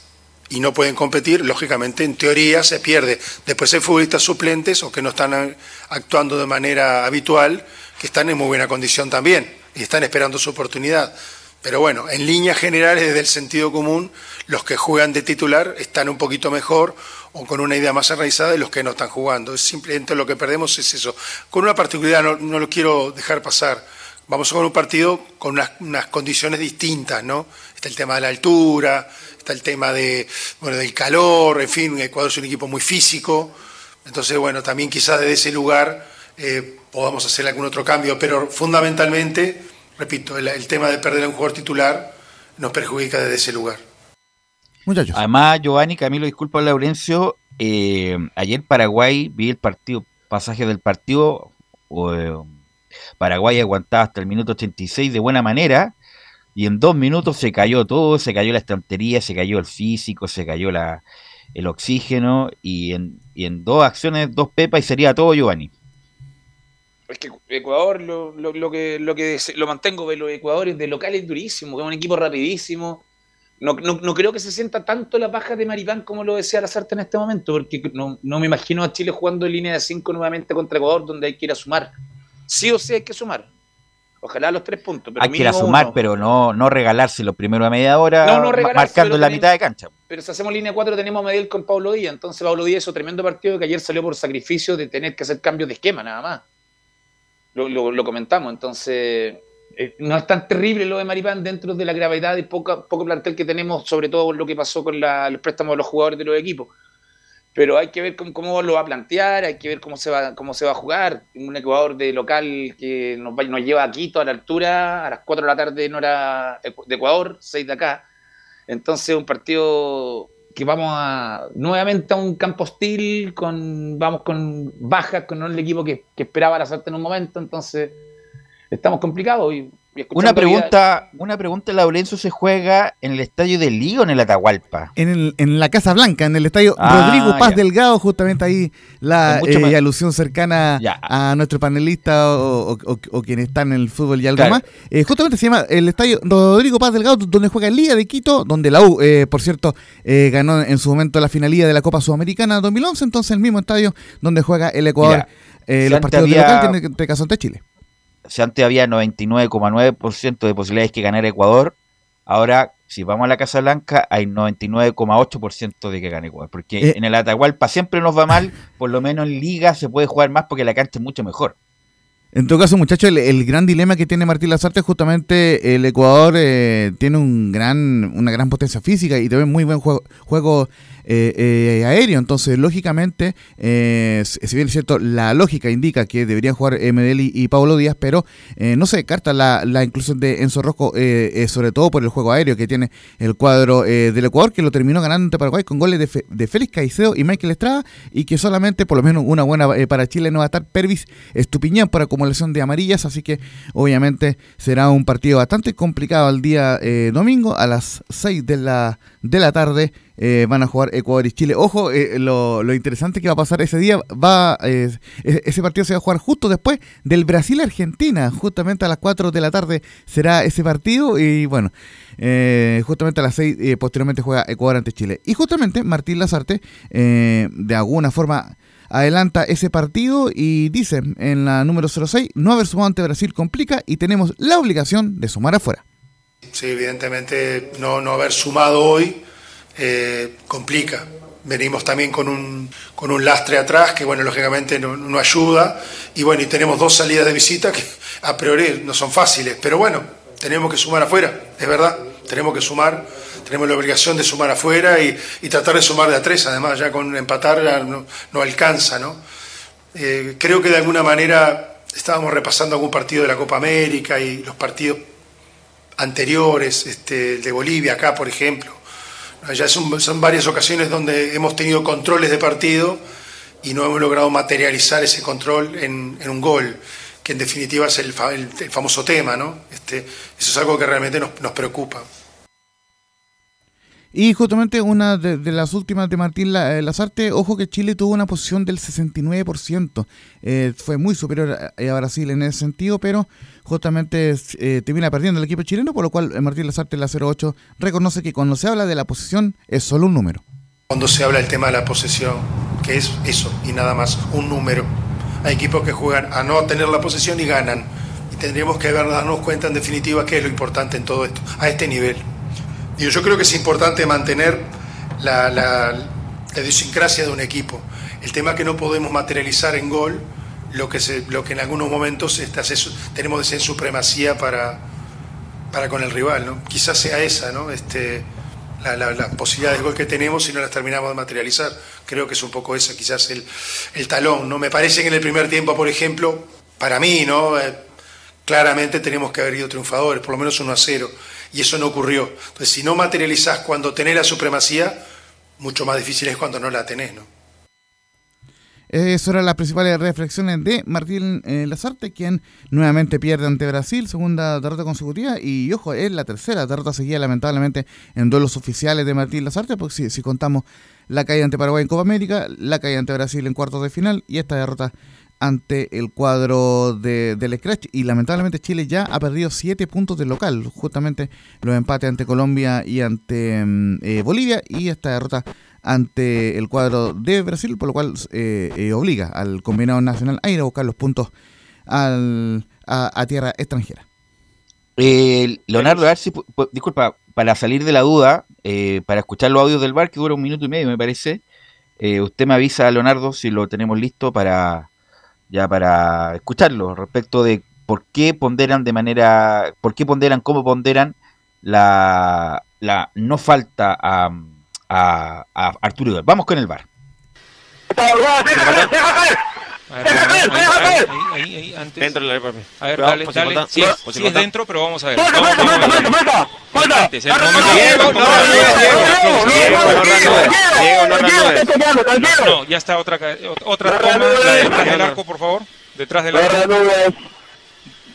y no pueden competir, lógicamente en teoría se pierde. Después hay futbolistas suplentes o que no están actuando de manera habitual, que están en muy buena condición también y están esperando su oportunidad. Pero bueno, en líneas generales, desde el sentido común, los que juegan de titular están un poquito mejor o con una idea más enraizada de los que no están jugando. Es simplemente lo que perdemos es eso. Con una particularidad, no, no lo quiero dejar pasar. Vamos a jugar un partido con unas, unas, condiciones distintas, ¿no? Está el tema de la altura, está el tema de, bueno, del calor, en fin, Ecuador es un equipo muy físico. Entonces, bueno, también quizás desde ese lugar eh, podamos hacer algún otro cambio, pero fundamentalmente repito, el, el, tema de perder a un jugador titular nos perjudica desde ese lugar. Muchachos. Además, Giovanni, Camilo, disculpa, Laurencio, eh, ayer Paraguay, vi el partido, pasaje del partido, eh, Paraguay aguantaba hasta el minuto 86 de buena manera, y en dos minutos se cayó todo, se cayó la estantería, se cayó el físico, se cayó la, el oxígeno, y en, y en dos acciones, dos pepas, y sería todo, Giovanni es que Ecuador lo, lo, lo, que lo que lo mantengo de los Ecuadores de local es durísimo, es un equipo rapidísimo. No, no, no, creo que se sienta tanto la paja de Maripán como lo decía Lazarte en este momento, porque no, no me imagino a Chile jugando en línea de 5 nuevamente contra Ecuador, donde hay que ir a sumar. Sí o sí hay que sumar. Ojalá los tres puntos. Pero hay que ir a sumar, uno. pero no, no regalárselo primero a media hora, no, no marcando en la mitad de cancha. Pero si hacemos línea 4 tenemos a Medellín con Pablo Díaz, entonces Pablo Díaz hizo tremendo partido que ayer salió por sacrificio de tener que hacer cambios de esquema nada más lo, lo, lo comentamos. Entonces, eh, no es tan terrible lo de Maripán dentro de la gravedad y poca, poco plantel que tenemos, sobre todo lo que pasó con la, el préstamo de los jugadores de los equipos. Pero hay que ver cómo, cómo, lo va a plantear, hay que ver cómo se va, cómo se va a jugar. Un Ecuador de local que nos, va, nos lleva a Quito a la altura, a las 4 de la tarde en hora de Ecuador, 6 de acá. Entonces, un partido que vamos a nuevamente a un campo hostil, con, vamos con bajas, con el equipo que, que esperaba la suerte en un momento, entonces estamos complicados. Y, y una pregunta, vida... una pregunta, Laurencio, ¿se juega en el estadio del Liga o en el Atahualpa? En, el, en la Casa Blanca, en el estadio ah, Rodrigo Paz ya. Delgado, justamente ahí la eh, más... alusión cercana ya. a nuestro panelista o, o, o, o, quienes están en el fútbol y algo claro. más. Eh, justamente se llama el estadio Rodrigo Paz Delgado, donde juega el Liga de Quito, donde la U, eh, por cierto, eh, ganó en su momento la finalidad de la Copa Sudamericana 2011, entonces el mismo estadio donde juega el Ecuador eh, los partidos había... de local que en este caso ante Chile si antes había 99,9% de posibilidades que ganara Ecuador, ahora si vamos a la Casa Blanca hay 99,8% de que gane Ecuador, porque eh. en el Atahualpa siempre nos va mal, por lo menos en liga se puede jugar más porque la cancha es mucho mejor. En todo caso, muchachos, el, gran dilema que tiene Martín Lazarte es justamente el Ecuador eh, tiene un gran, una gran potencia física y también muy buen juego, juego eh, eh, aéreo. Entonces, lógicamente, si bien es cierto, la lógica indica que deberían jugar Medellín y, Pablo Díaz, pero no se descarta la, inclusión de Enzo Rosco, sobre todo por el juego aéreo que tiene el cuadro del Ecuador, que lo terminó ganando ante Paraguay con goles de, Fe, de, Félix Caicedo y Michael Estrada, y que solamente, por lo menos, una buena para Chile no va a estar Pervis Estupiñán por acumulación de amarillas, así que obviamente será un partido bastante complicado el día domingo a las 6 de la, de la tarde eh, van a jugar Ecuador y Chile. Ojo, eh, lo, interesante que va a pasar ese día, va eh, ese partido se va a jugar justo después del Brasil-Argentina, justamente a las 4 de la tarde será ese partido y bueno, eh, justamente a las 6 eh, posteriormente juega Ecuador ante Chile. Y justamente Martín Lazarte eh, de alguna forma adelanta ese partido y dice en la número 06, no haber sumado ante Brasil complica y tenemos la obligación de sumar afuera. Sí, evidentemente no, no haber sumado hoy eh, complica. Venimos también con un, con un lastre atrás que, bueno, lógicamente no, no ayuda. Y bueno, y tenemos dos salidas de visita que a priori no son fáciles. Pero bueno, tenemos que sumar afuera, es verdad. Tenemos que sumar, tenemos la obligación de sumar afuera y, y tratar de sumar de a tres. Además, ya con empatar ya no, no alcanza, ¿no? Eh, creo que de alguna manera estábamos repasando algún partido de la Copa América y los partidos anteriores, este, el de Bolivia acá, por ejemplo. Ya son, son varias ocasiones donde hemos tenido controles de partido y no hemos logrado materializar ese control en, en un gol, que en definitiva es el, el- el famoso tema, ¿no? Este, eso es algo que realmente nos, nos preocupa. Y justamente una de, las últimas de Martín eh, Lazarte, ojo que Chile tuvo una posición del 69%, eh, fue muy superior a, a Brasil en ese sentido, pero justamente eh, termina perdiendo el equipo chileno, por lo cual eh, Martín Lazarte la 08 reconoce que cuando se habla de la posición es solo un número. Cuando se habla del tema de la posesión, que es eso y nada más, un número. Hay equipos que juegan a no tener la posesión y ganan. Y tendríamos que darnos cuenta en definitiva qué es lo importante en todo esto, a este nivel. Digo, yo creo que es importante mantener la, la, la idiosincrasia de un equipo. El tema es que no podemos materializar en gol lo que, se, lo que en algunos momentos hace su- tenemos esa supremacía para, para con el rival. ¿no? Quizás sea esa, ¿no? Este, la, la, las posibilidades de gol que tenemos y no las terminamos de materializar. Creo que es un poco esa, quizás el, el talón. ¿no? Me parece que en el primer tiempo, por ejemplo, para mí, ¿no? Eh, claramente tenemos que haber ido triunfadores, por lo menos 1 a 0, y eso no ocurrió. Entonces, si no materializás cuando tenés la supremacía, mucho más difícil es cuando no la tenés, ¿no? Eso eran las principales reflexiones de Martín eh, Lazarte, quien nuevamente pierde ante Brasil, segunda derrota consecutiva, y ojo, es la tercera derrota seguida lamentablemente en duelos oficiales de Martín Lazarte, porque si, si contamos la caída ante Paraguay en Copa América, la caída ante Brasil en cuartos de final, y esta derrota ante el cuadro de, del Scratch, y lamentablemente Chile ya ha perdido siete puntos del local, justamente los empates ante Colombia y ante mm, eh, Bolivia, y esta derrota ante el cuadro de Brasil, por lo cual eh, eh, obliga al combinado nacional a ir a buscar los puntos a, a tierra extranjera. Leonardo, a ver si, disculpa, para salir de la duda, para escuchar los audios del bar, que dura un minuto y medio, me parece, usted me avisa, Leonardo, si lo tenemos listo para ya para escucharlo respecto de por qué ponderan de manera, por qué ponderan, cómo ponderan la, la no falta a, a, a Arturo. Vamos con el bar. Ahí, ahí, antes. Dentro del área, papi. A ver, dale, dale. falta. Sí, es falta. dentro, pero vamos a ver. A ver. Antes, el momento. Diego, no reanudes, Diego. Diego, no no ya está otra, otra toma, la de detrás del arco, por favor. Detrás del arco.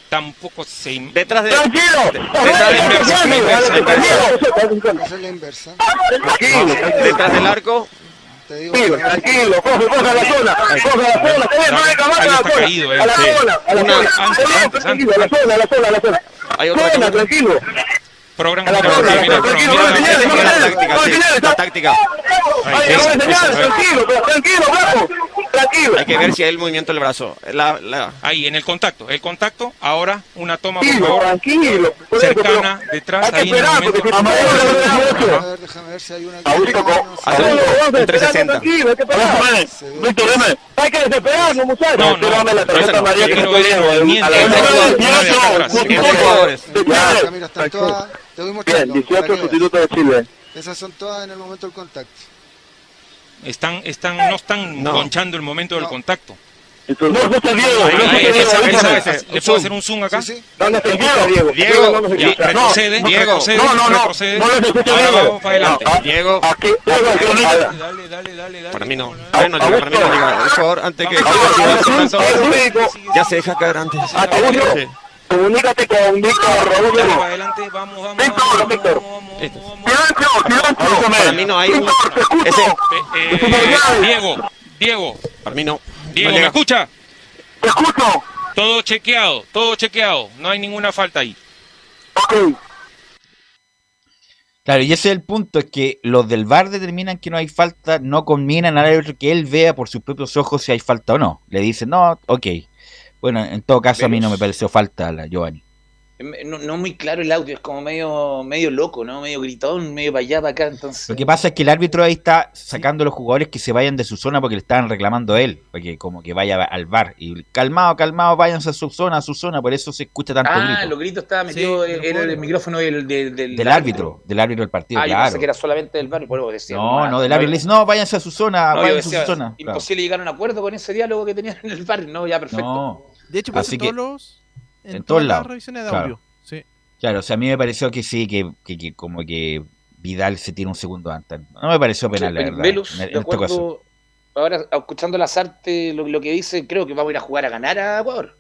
Tampoco se... Detrás de... Detrás de inversa, la inversa. Detrás del arco. Te digo tranquilo, coge, coge la zona, coge la zona, está caído, eh. sí. Una- Antes, antes, antes. antes. Hay otra toma. tranquilo. Programa, mira, mira, mira, mira, La táctica, sí. La táctica. Tranquilo. Tranquilo. Hay que ver si hay el movimiento del brazo. La, la... Ahí, en el contacto. El contacto, ahora una toma, por favor. Tranquilo. Cercana, detrás, ahí en el momento. A ver, déjame ver si hay una. Hace un, un 360. Víctor, dime. Hay que desesperarnos, muchachos. No, no, la tarjeta amarilla que viendo. movimiento. Jugadores. Te voy mostrando. 18 para que veas. sustitutos de Chile. Esas son todas en el momento del contacto. Están, están, no están No. conchando el momento del contacto. No escucha Diego. Ahí, no ahí, escucha esa- Diego. esa- ¿Le puedo hacer un zoom acá? Sí, sí. ¿Dónde se escucha Diego? Diego, no se Ya, escucha. retrocede, Diego. retrocede, No, no, no. retrocede. No les escucha Ahora Diego. vamos para adelante. Ah, Diego. Aquí, Diego. Dale, dale, dale, dale. Para mí no. Para mí no para mí no. Por favor, antes que... Ya se deja caer antes. Comunícate con Víctor Raúl. Dale para adelante, vamos, vamos, Víctor, vamos, Víctor. Silencio, silencio. Para mí no hay un... Ese... Eh, eh, Diego, Diego, Para mí no. Diego, No ¿me escucha? Te escucho. Todo chequeado, todo chequeado. No hay ninguna falta ahí. Ok. Claro, y ese es el punto, es que los del VAR determinan que no hay falta, no combinan al árbitro que él vea por sus propios ojos si hay falta o no. Le dicen, no, ok. Bueno, en todo caso a mí no me pareció falta la Giovanni. No, no muy claro el audio, es como medio, medio loco, ¿no? Medio gritón, medio para allá, para acá, entonces... Lo que pasa es que el árbitro ahí está sacando a los jugadores que se vayan de su zona porque le estaban reclamando a él, porque como que vaya al bar y calmado, calmado, váyanse a su zona, a su zona, por eso se escucha tanto ah, grito. los gritos estaban metidos, Sí, era el micrófono del, del, del, Del árbitro, del árbitro del partido, Ah, yo claro. pensé que era solamente del bar, y por eso decía. No, no, del árbitro le dice, no, váyanse a su zona, No, yo váyanse a decía, su zona. Claro. imposible llegar a un acuerdo con ese diálogo que tenían en el bar, no, ya perfecto. No. De hecho, pasa Así en que- todos los. En, en todas todos las lados, revisiones de claro. audio. Sí. Claro, o sea, a mí me pareció que sí, que, que, que como que Vidal se tira un segundo antes. No me pareció penal, la verdad. Velus, en, de en acuerdo, caso. ahora escuchando las artes, lo, lo que dice, creo que vamos a ir a jugar a ganar a Ecuador.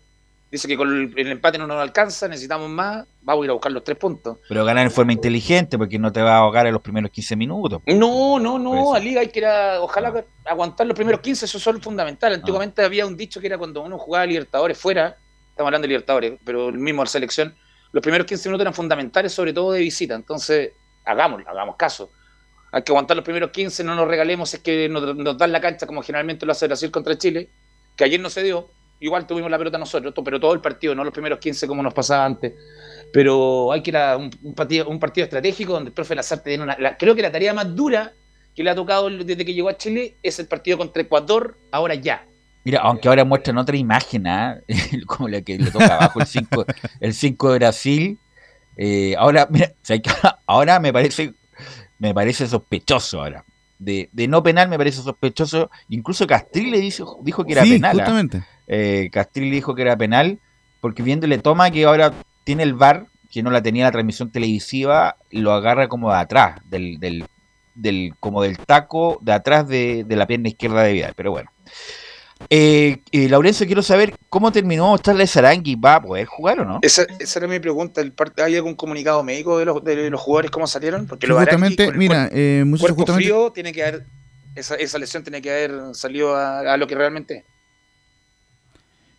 Dice que con el, el empate no nos alcanza, necesitamos más, vamos a ir a buscar los tres puntos. Pero ganar en forma inteligente, porque no te va a ahogar en los primeros 15 minutos. No, no, no, a Liga hay que ir a, ojalá aguantar los primeros 15, eso es fundamental. Antiguamente había un dicho que era cuando uno jugaba a Libertadores fuera, estamos hablando de Libertadores, pero el mismo la selección, los primeros 15 minutos eran fundamentales, sobre todo de visita. Entonces, hagámoslo, hagamos caso. Hay que aguantar los primeros 15, no nos regalemos, es que nos, nos dan la cancha como generalmente lo hace Brasil contra Chile, que ayer no se dio. Igual tuvimos la pelota nosotros, to- pero todo el partido, no los primeros 15 como nos pasaba antes. Pero hay que ir a un, un partido, un partido estratégico donde el profe Lazarte tiene una. la- creo que la tarea más dura que le ha tocado desde que llegó a Chile es el partido contra Ecuador, ahora ya. Mira, aunque ahora muestran otra imagen, ¿ah? como la que le toca abajo el 5 el 5 de Brasil. eh, ahora, mira, ahora me parece me parece sospechoso ahora. De, de no penal me parece sospechoso. Incluso Castril le dijo, dijo que era Sí, penal. ¿ah? justamente. Eh, Castril dijo que era penal porque viéndole toma que ahora tiene el VAR, que no la tenía la transmisión televisiva, lo agarra como de atrás, del, del, del como del taco de atrás de, de la pierna izquierda de Vidal. Pero bueno. Eh, eh, Laurencio, quiero saber cómo terminó Charles Sarangui. ¿Va a poder jugar o no? Esa, esa era mi pregunta. ¿Hay algún comunicado médico de los, de los jugadores cómo salieron? Porque Sí, los justamente, con mira, eh, justamente- frío tiene que haber. Esa, esa lesión tiene que haber salido a, a lo que realmente es.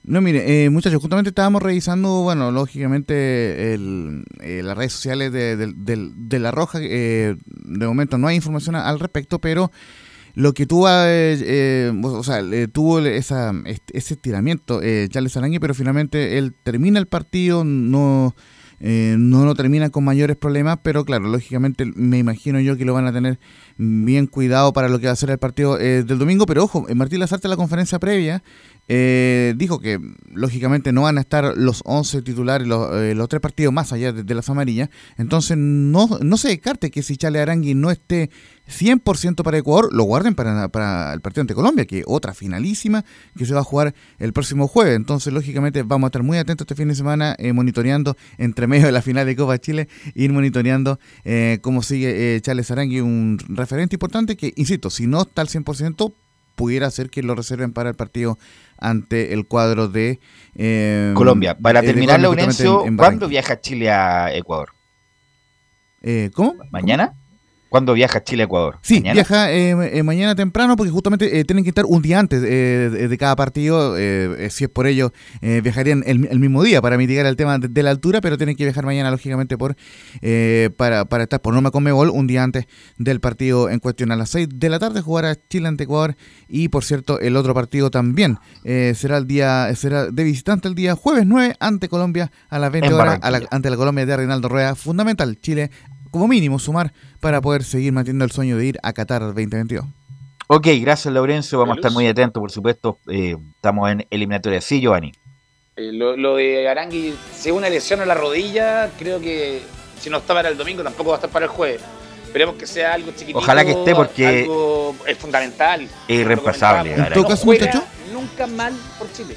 No, mire, eh, muchachos, justamente estábamos revisando, bueno, lógicamente el- eh, las redes sociales de, del- del- de La Roja. eh, de momento no hay información al respecto, pero lo que tuvo, eh, eh, o sea, tuvo esa, ese estiramiento eh, Charles Arangui, pero finalmente él termina el partido, no, no lo termina con mayores problemas, pero claro, lógicamente me imagino yo que lo van a tener bien cuidado para lo que va a ser el partido eh, del domingo, pero ojo, eh, Martín Lazarte en la conferencia previa eh, dijo que lógicamente no van a estar los 11 titulares, los, eh, tres partidos más allá de, de las amarillas, entonces no, no se descarte que si Chale Arangui no esté 100% para Ecuador, lo guarden para, para el partido ante Colombia, que otra finalísima que se va a jugar el próximo jueves. Entonces, lógicamente, vamos a estar muy atentos este fin de semana, eh, monitoreando entre medio de la final de Copa Chile, ir monitoreando eh, cómo sigue Charles Arangui, un referente importante que, insisto, si no está al 100%, pudiera ser que lo reserven para el partido ante el cuadro de eh, Colombia. Para eh, terminar, Laurencio, en- en ¿cuándo viaja Chile a Ecuador? Eh, ¿Cómo? ¿Mañana? ¿Cuándo viaja Chile a Ecuador? Sí, ¿Mañana? viaja eh, eh, mañana temprano porque justamente eh, tienen que estar un día antes eh, de, cada partido. si es por ello, viajarían el, el mismo día para mitigar el tema de, de la altura, pero tienen que viajar mañana, lógicamente, por eh, para, para estar por norma con Mebol un día antes del partido en cuestión. A las 6 de la tarde jugará Chile ante Ecuador y, por cierto, el otro partido también eh, será el día será de visitante el día jueves 9 ante Colombia a las 20 En horas a la- ante la Colombia de Reinaldo Rueda. Fundamental, Chile como mínimo sumar para poder seguir manteniendo el sueño de ir a Qatar 2022. Ok, gracias Laurencio, vamos a estar muy atentos, por supuesto. eh, estamos en eliminatoria. Sí, Giovanni. Eh, lo, lo de Arangui, si es una lesión a la rodilla, creo que si no está para el domingo, tampoco va a estar para el jueves. Esperemos que sea algo chiquitito. Ojalá que esté, porque- algo- es fundamental. Es irreemplazable. Todo caso, juega muchacho. Nunca mal por Chile.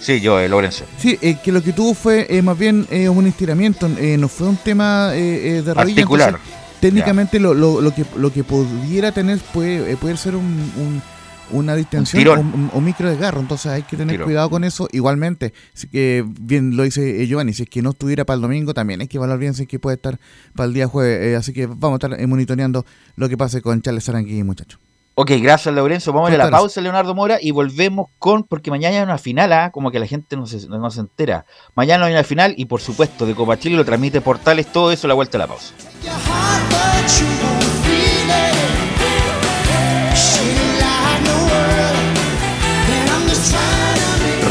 Sí, yo, eh, Laurencio. Sí, eh, que lo que tuvo fue eh, más bien eh, un estiramiento, eh, no fue un tema de rodilla. Articular. entonces, técnicamente lo, lo, lo que, lo que pudiera tener puede, puede ser un, un- una distensión o un, un micro desgarro, entonces hay que tener tirón. cuidado con eso. Igualmente, si que bien lo dice eh, Giovanni, si es que no estuviera para el domingo, también hay que evaluar bien si es que puede estar para el día jueves. eh, así que vamos a estar eh, monitoreando lo que pase con Charles Arangui, muchachos. Ok, gracias Laurencio. Vamos a ir a la pausa, Leonardo Mora, y volvemos con, porque mañana hay una final, ¿ah? como que la gente no se, no se entera. Mañana hay una final y por supuesto de Copa Chile lo transmite Portales, todo eso a la vuelta de la pausa.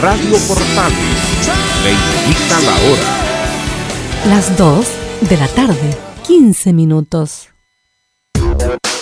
Radio Portales le indica la hora. Las 2 de la tarde, 15 minutos.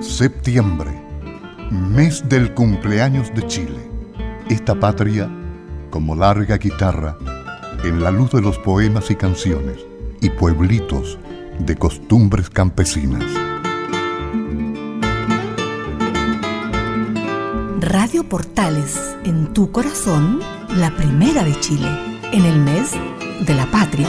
Septiembre, mes del cumpleaños de Chile. Esta patria, como larga guitarra, en la luz de los poemas y canciones y pueblitos de costumbres campesinas. Radio Portales, en tu corazón, la primera de Chile, en el mes de la patria.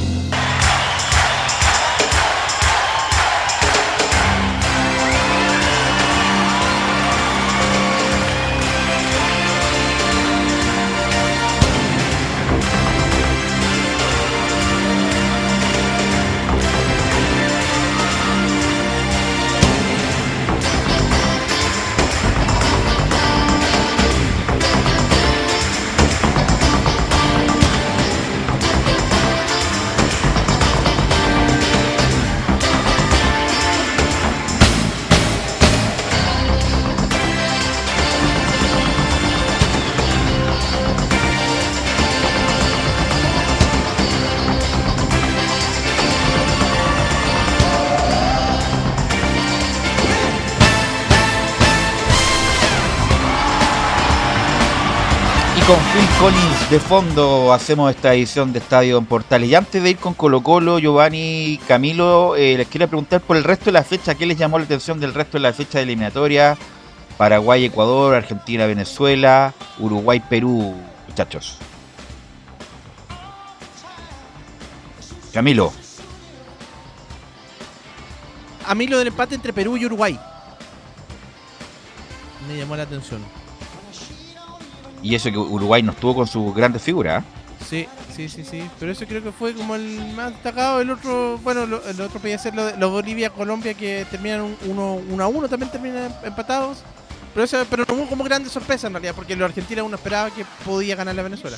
De fondo hacemos esta edición de Estadio en Portales. Y antes de ir con Colo Colo, Giovanni, Camilo, eh, les quiero preguntar por el resto de la fecha, ¿qué les llamó la atención del resto de la fecha de eliminatoria? Paraguay, Ecuador, Argentina, Venezuela, Uruguay, Perú, muchachos. Camilo. A del empate entre Perú y Uruguay. Me llamó la atención. Y eso que Uruguay no estuvo con sus grandes figuras. ¿eh? Sí, sí, sí, sí. Pero eso creo que fue como el más destacado. El otro, bueno, lo- el otro podía ser lo los Bolivia-Colombia que terminan 1 uno, a 1, también terminan empatados. Pero, eso, pero no hubo como grande sorpresa en realidad, porque los argentinos uno esperaba que podía ganar la Venezuela.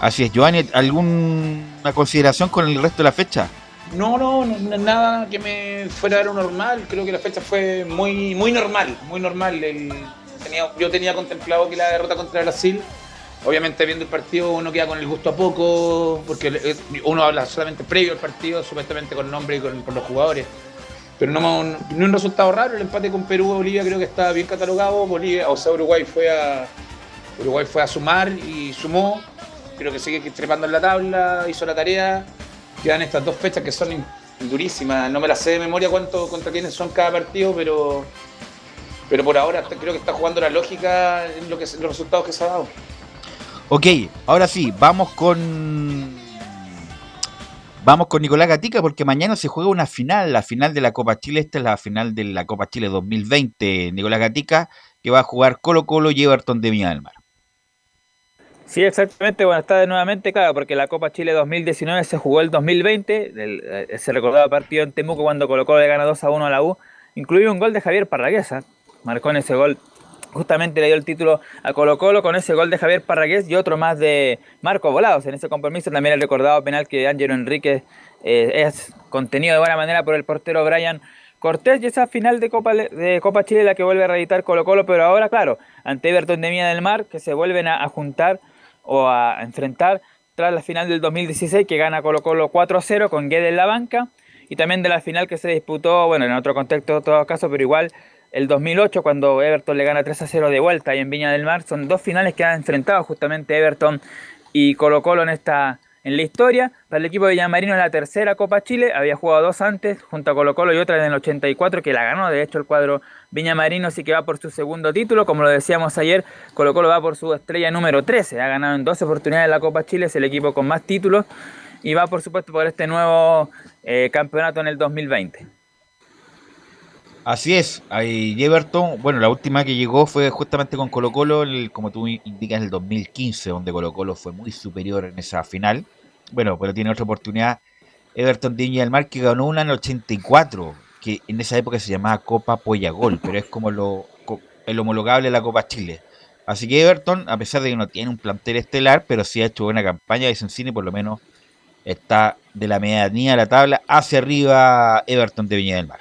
Así es, Giovanni, ¿alguna consideración con el resto de la fecha? No, no, no, no, nada que me fuera de lo normal. Creo que la fecha fue muy, muy normal, muy normal. El- yo tenía contemplado que la derrota contra Brasil obviamente viendo el partido uno queda con el gusto a poco, porque eh, uno habla solamente previo al partido, supuestamente con nombre y con, los jugadores. Pero no, no un resultado raro, el empate con Perú Bolivia creo que está bien catalogado. Bolivia, o sea, Uruguay fue a Uruguay fue a sumar y sumó. Creo que sigue trepando en la tabla, hizo la tarea. Quedan estas dos fechas que son durísimas. No me las sé de memoria cuánto contra quiénes son cada partido, pero pero por ahora creo que está jugando la lógica en lo que los resultados que se ha dado. Ok, ahora sí, vamos con. Vamos con Nicolás Gatica porque mañana se juega una final, la final de la Copa Chile. Esta es la final de la Copa Chile 2020. Nicolás Gatica, que va a jugar Colo Colo y Everton de Viña del Mar. Sí, exactamente. Bueno, está de nuevamente, claro, porque la Copa Chile 2019 se jugó el 2020. Eh, se recordaba partido en Temuco cuando Colo Colo le gana 2 a 1 a la U. Incluido un gol de Javier Parraguesa. Marcó en ese gol justamente le dio el título a Colo Colo con ese gol de Javier Parragués y otro más de Marco Volados. En ese compromiso también el recordado penal que Ángelo Enrique eh, es contenido de buena manera por el portero Brian Cortés y esa final de Copa, de Copa Chile la que vuelve a reeditar Colo Colo, pero ahora claro, ante Everton de Mía del Mar que se vuelven a, juntar o a enfrentar tras la final del 2016 que gana Colo Colo 4-0 con Guede en la banca y también de la final que se disputó, bueno, en otro contexto en todo caso, pero igual el 2008 cuando Everton le gana 3 a 0 de vuelta y en Viña del Mar. Son dos finales que han enfrentado justamente Everton y Colo Colo en esta en la historia. Para el equipo de Villamarino es la tercera Copa Chile, había jugado dos antes junto a Colo Colo y otra en el 84 que la ganó, de hecho el cuadro Viñamarino sí que va por su segundo título, como lo decíamos ayer, Colo Colo va por su estrella número 13, ha ganado en 12 oportunidades la Copa Chile, es el equipo con más títulos y va por supuesto por este nuevo eh, campeonato en el 2020. Así es, ahí Everton, bueno, la última que llegó fue justamente con Colo Colo, como tú indicas, en el 2015, donde Colo Colo fue muy superior en esa final. Bueno, pero tiene otra oportunidad. Everton de del Mar que ganó una en el 84, que en esa época se llamaba Copa Pollagol, pero es como lo, el homologable de la Copa Chile. Así que Everton, a pesar de que no tiene un plantel estelar, pero sí ha hecho buena campaña y Sencini por lo menos está de la medianía de la tabla hacia arriba Everton de Viña del Mar.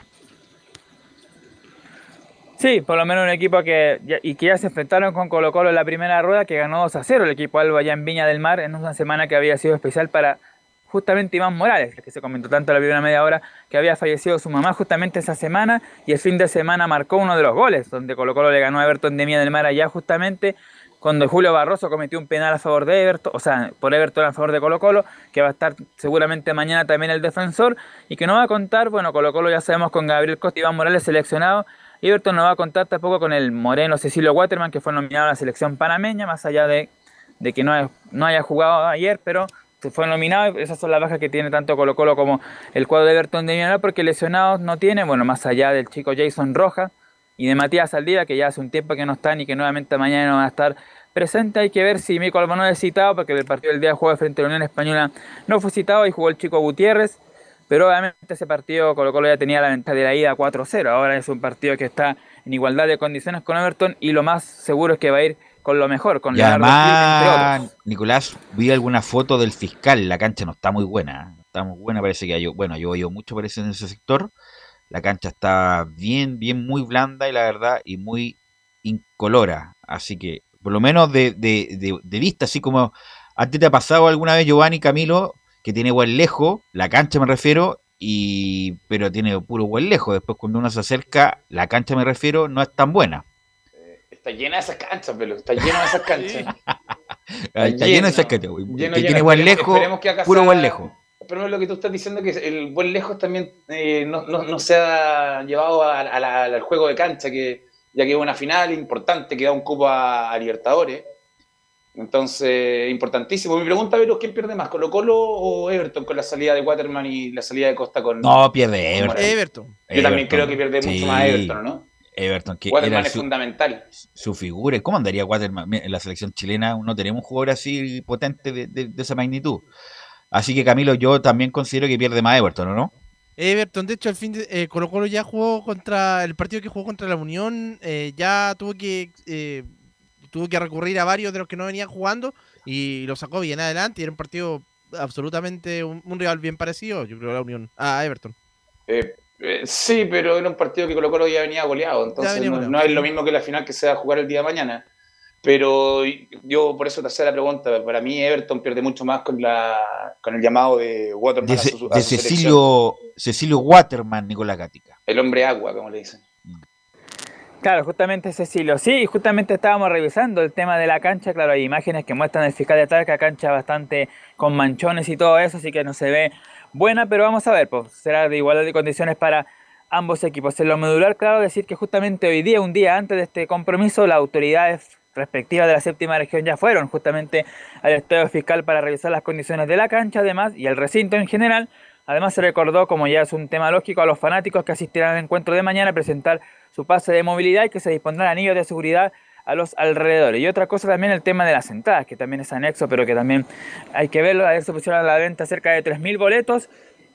Sí, por lo menos un equipo que ya, y que ya se enfrentaron con Colo Colo en la primera rueda que ganó 2 a 0 el equipo Alba allá en Viña del Mar en una semana que había sido especial para justamente Iván Morales, que se comentó tanto la primera media hora que había fallecido su mamá justamente esa semana y el fin de semana marcó uno de los goles donde Colo Colo le ganó a Everton de Viña del Mar allá justamente cuando Julio Barroso cometió un penal a favor de Everton, o sea, por Everton a favor de Colo Colo, que va a estar seguramente mañana también el defensor, y que no va a contar, bueno, Colo Colo ya sabemos con Gabriel Costa y Iván Morales seleccionado, Everton no va a contar tampoco con el moreno Cecilio Waterman, que fue nominado a la selección panameña, más allá de, que no, no haya jugado ayer, pero fue nominado. Esas son las bajas que tiene tanto Colo Colo como el cuadro de Everton de Millonarios, porque lesionados no tiene, bueno, más allá del chico Jason Roja y de Matías Aldía, que ya hace un tiempo que no están y que nuevamente mañana no van a estar presente. Hay que ver si Mico Albano es citado, porque el partido del día de juego frente a la Unión Española no fue citado y jugó el chico Gutiérrez. Pero obviamente ese partido Colo Colo ya tenía la ventaja de la ida 4-0. Ahora es un partido que está en igualdad de condiciones con Everton y lo más seguro es que va a ir con lo mejor, con y además, Nicolás, vi alguna foto del fiscal, la cancha no está muy buena, está muy buena, parece que hay, bueno, yo oído mucho parece en ese sector, la cancha está bien, bien, muy blanda y la verdad, y muy incolora, así que, por lo menos de, de, de vista, así como a ti te ha pasado alguna vez, Giovanni Camilo, que tiene buen lejos, la cancha me refiero, y pero tiene puro buen lejos. Después cuando uno se acerca, la cancha me refiero, no es tan buena. Eh, está llena de esas canchas, pero está llena de esas canchas. está, lleno, de esas canchas. que tiene buen lejos, puro buen lejos. Pero lo que tú estás diciendo que el buen lejos también eh, no, no, no, se ha llevado al juego de cancha, que ya que una final importante que da un cupo a Libertadores entonces, importantísimo. Mi pregunta, Vero, ¿quién pierde más, Colo Colo o Everton con la salida de Waterman y la salida de Costa con... No, pierde Everton. Everton. Yo también creo que pierde mucho más Everton, ¿no? Everton, que Waterman es fundamental. Su figura, ¿cómo andaría Waterman? En la selección chilena no tenemos un jugador así potente de, esa magnitud. Así que Camilo, yo también considero que pierde más Everton, ¿no? Everton, de hecho, al fin de, eh, Colo Colo ya jugó contra el partido que jugó contra la Unión, eh, ya tuvo que eh, tuvo que recurrir a varios de los que no venían jugando y lo sacó bien adelante. Y era un partido absolutamente un, rival bien parecido, yo creo, a la Unión, a Everton. Eh, eh, sí, pero era un partido que Colo Colo ya venía goleado, entonces no, es lo mismo que la final que se va a jugar el día de mañana. Pero yo por eso te hacía la pregunta. Para mí Everton pierde mucho más con la con el llamado de Waterman De, a su- a de. Cecilio, Cecilio Waterman, Nicolás Gatica. El hombre agua, como le dicen. Claro, justamente Cecilio. Sí, justamente estábamos revisando el tema de la cancha. Claro, hay imágenes que muestran el fiscal de Talca, cancha bastante con manchones y todo eso, así que no se ve buena, pero vamos a ver, pues será de igualdad de condiciones para ambos equipos. En lo medular, claro, decir que justamente hoy día, un día antes de este compromiso, las autoridades respectivas de la séptima región ya fueron justamente al estadio fiscal para revisar las condiciones de la cancha, además, y el recinto en general. Además, se recordó, como ya es un tema lógico, a los fanáticos que asistirán al encuentro de mañana a presentar su pase de movilidad y que se dispondrán anillos de seguridad a los alrededores. Y otra cosa también el tema de las entradas, que también es anexo, pero que también hay que verlo. Ayer se pusieron a la venta cerca de 3.000 boletos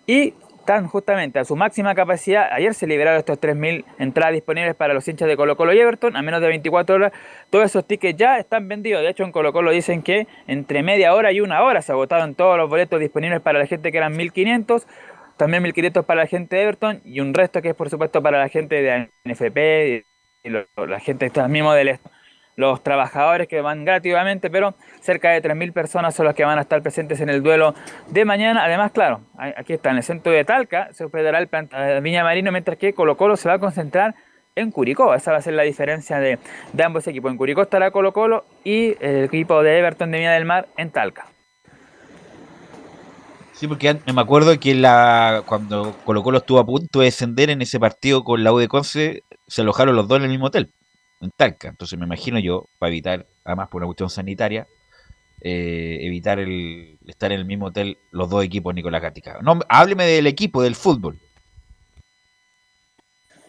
y están justamente a su máxima capacidad. Ayer se liberaron estos 3.000 entradas disponibles para los hinchas de Colo Colo y Everton. A menos de 24 horas, todos esos tickets ya están vendidos. De hecho, en Colo Colo dicen que entre media hora y una hora se agotaron todos los boletos disponibles para la gente que eran 1.500. También 1.500 para la gente de Everton y un resto que es por supuesto para la gente de NFP y la gente está mismo del los trabajadores que van gratuitamente, pero cerca de 3.000 personas son los que van a estar presentes en el duelo de mañana. Además, claro, aquí está en el centro de Talca, se hospedará el plan- eh, Viña Marino, mientras que Colo Colo se va a concentrar en Curicó. Esa va a ser la diferencia de, ambos equipos. En Curicó estará Colo Colo y el equipo de Everton de Viña del Mar en Talca. Sí, porque me acuerdo que la cuando Colo Colo estuvo a punto de descender en ese partido con la U Conce, se alojaron los dos en el mismo hotel, en Talca. Entonces me imagino yo, para evitar, además por una cuestión sanitaria, eh, evitar el estar en el mismo hotel los dos equipos Nicolás Gatica. No, hábleme del equipo, del fútbol.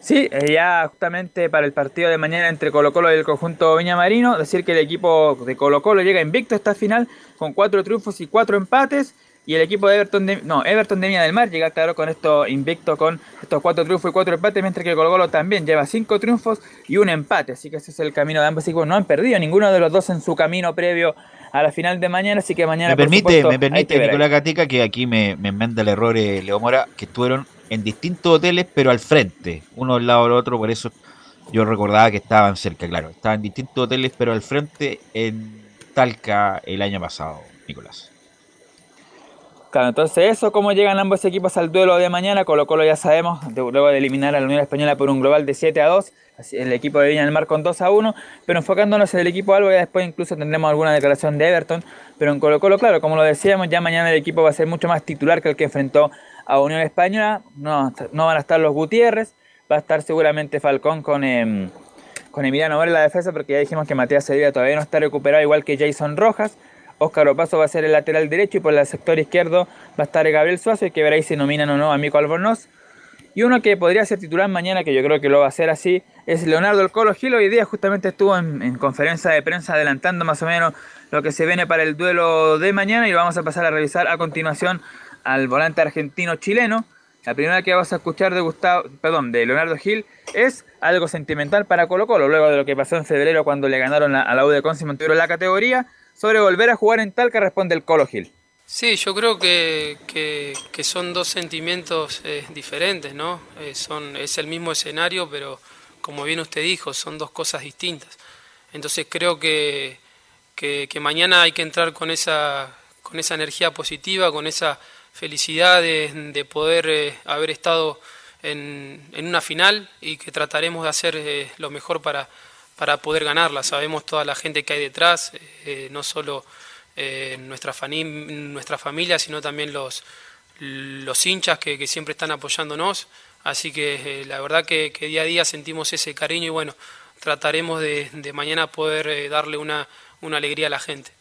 Sí, eh, ya justamente para el partido de mañana entre Colo Colo y el conjunto Viña Marino, decir que el equipo de Colo Colo llega invicto a esta final con cuatro triunfos y cuatro empates. Y el equipo de Everton de, no, Everton de Viña del Mar llega claro con esto invicto con estos cuatro triunfos y cuatro empates, mientras que Colo Colo también lleva cinco triunfos y un empate. Así que ese es el camino de ambos equipos. No han perdido ninguno de los dos en su camino previo a la final de mañana, así que mañana Me por permite, supuesto, me permite. Nicolás Gatica que aquí me, me enmenda el error eh, Leo Mora, que estuvieron en distintos hoteles, pero al frente, uno al lado del otro, por eso yo recordaba que estaban cerca, claro, estaban en distintos hoteles, pero al frente en Talca el año pasado, Nicolás. Claro, entonces eso, cómo llegan ambos equipos al duelo de mañana. Colo Colo ya sabemos, de- luego de eliminar a la Unión Española por un global de 7 a 2, así, el equipo de Viña del Mar con 2 a 1, pero enfocándonos en el equipo algo, ya después incluso tendremos alguna declaración de Everton, pero en Colo Colo, claro, como lo decíamos, ya mañana el equipo va a ser mucho más titular que el que enfrentó a Unión Española, no, no van a estar los Gutiérrez, va a estar seguramente Falcón con... em, con Emiliano Mora en la defensa, porque ya dijimos que Matías Sevilla todavía no está recuperado, igual que Jason Rojas. Óscar Opaso va a ser el lateral derecho y por el sector izquierdo va a estar Gabriel Suazo y que veréis si nominan o no a Mico Albornoz. Y uno que podría ser titular mañana, que yo creo que lo va a hacer así, es Leonardo El Colo Gil. Hoy día justamente estuvo en, en conferencia de prensa adelantando más o menos lo que se viene para el duelo de mañana y lo vamos a pasar a revisar a continuación al volante argentino-chileno. La primera que vamos a escuchar de Gustavo, perdón, de Leonardo Gil es algo sentimental para Colo Colo, luego de lo que pasó en febrero cuando le ganaron a, la U de Conce y mantuvieron la categoría. Sobre volver a jugar en Talca responde el Colo Gil. Sí, yo creo que, que- son dos sentimientos eh, diferentes, ¿no? Eh, son, es el mismo escenario, pero como bien usted dijo, son dos cosas distintas. Entonces creo que, que, mañana hay que entrar con esa, con esa energía positiva, con esa felicidad de, de poder eh, haber estado en, en una final y que trataremos de hacer lo mejor para, para poder ganarla. Sabemos toda la gente que hay detrás, eh, no solo eh, nuestra, familia, sino también los, los hinchas que, que siempre están apoyándonos. Así que eh, la verdad que, que día a día sentimos ese cariño y bueno, trataremos de, de mañana poder eh, darle una, una alegría a la gente.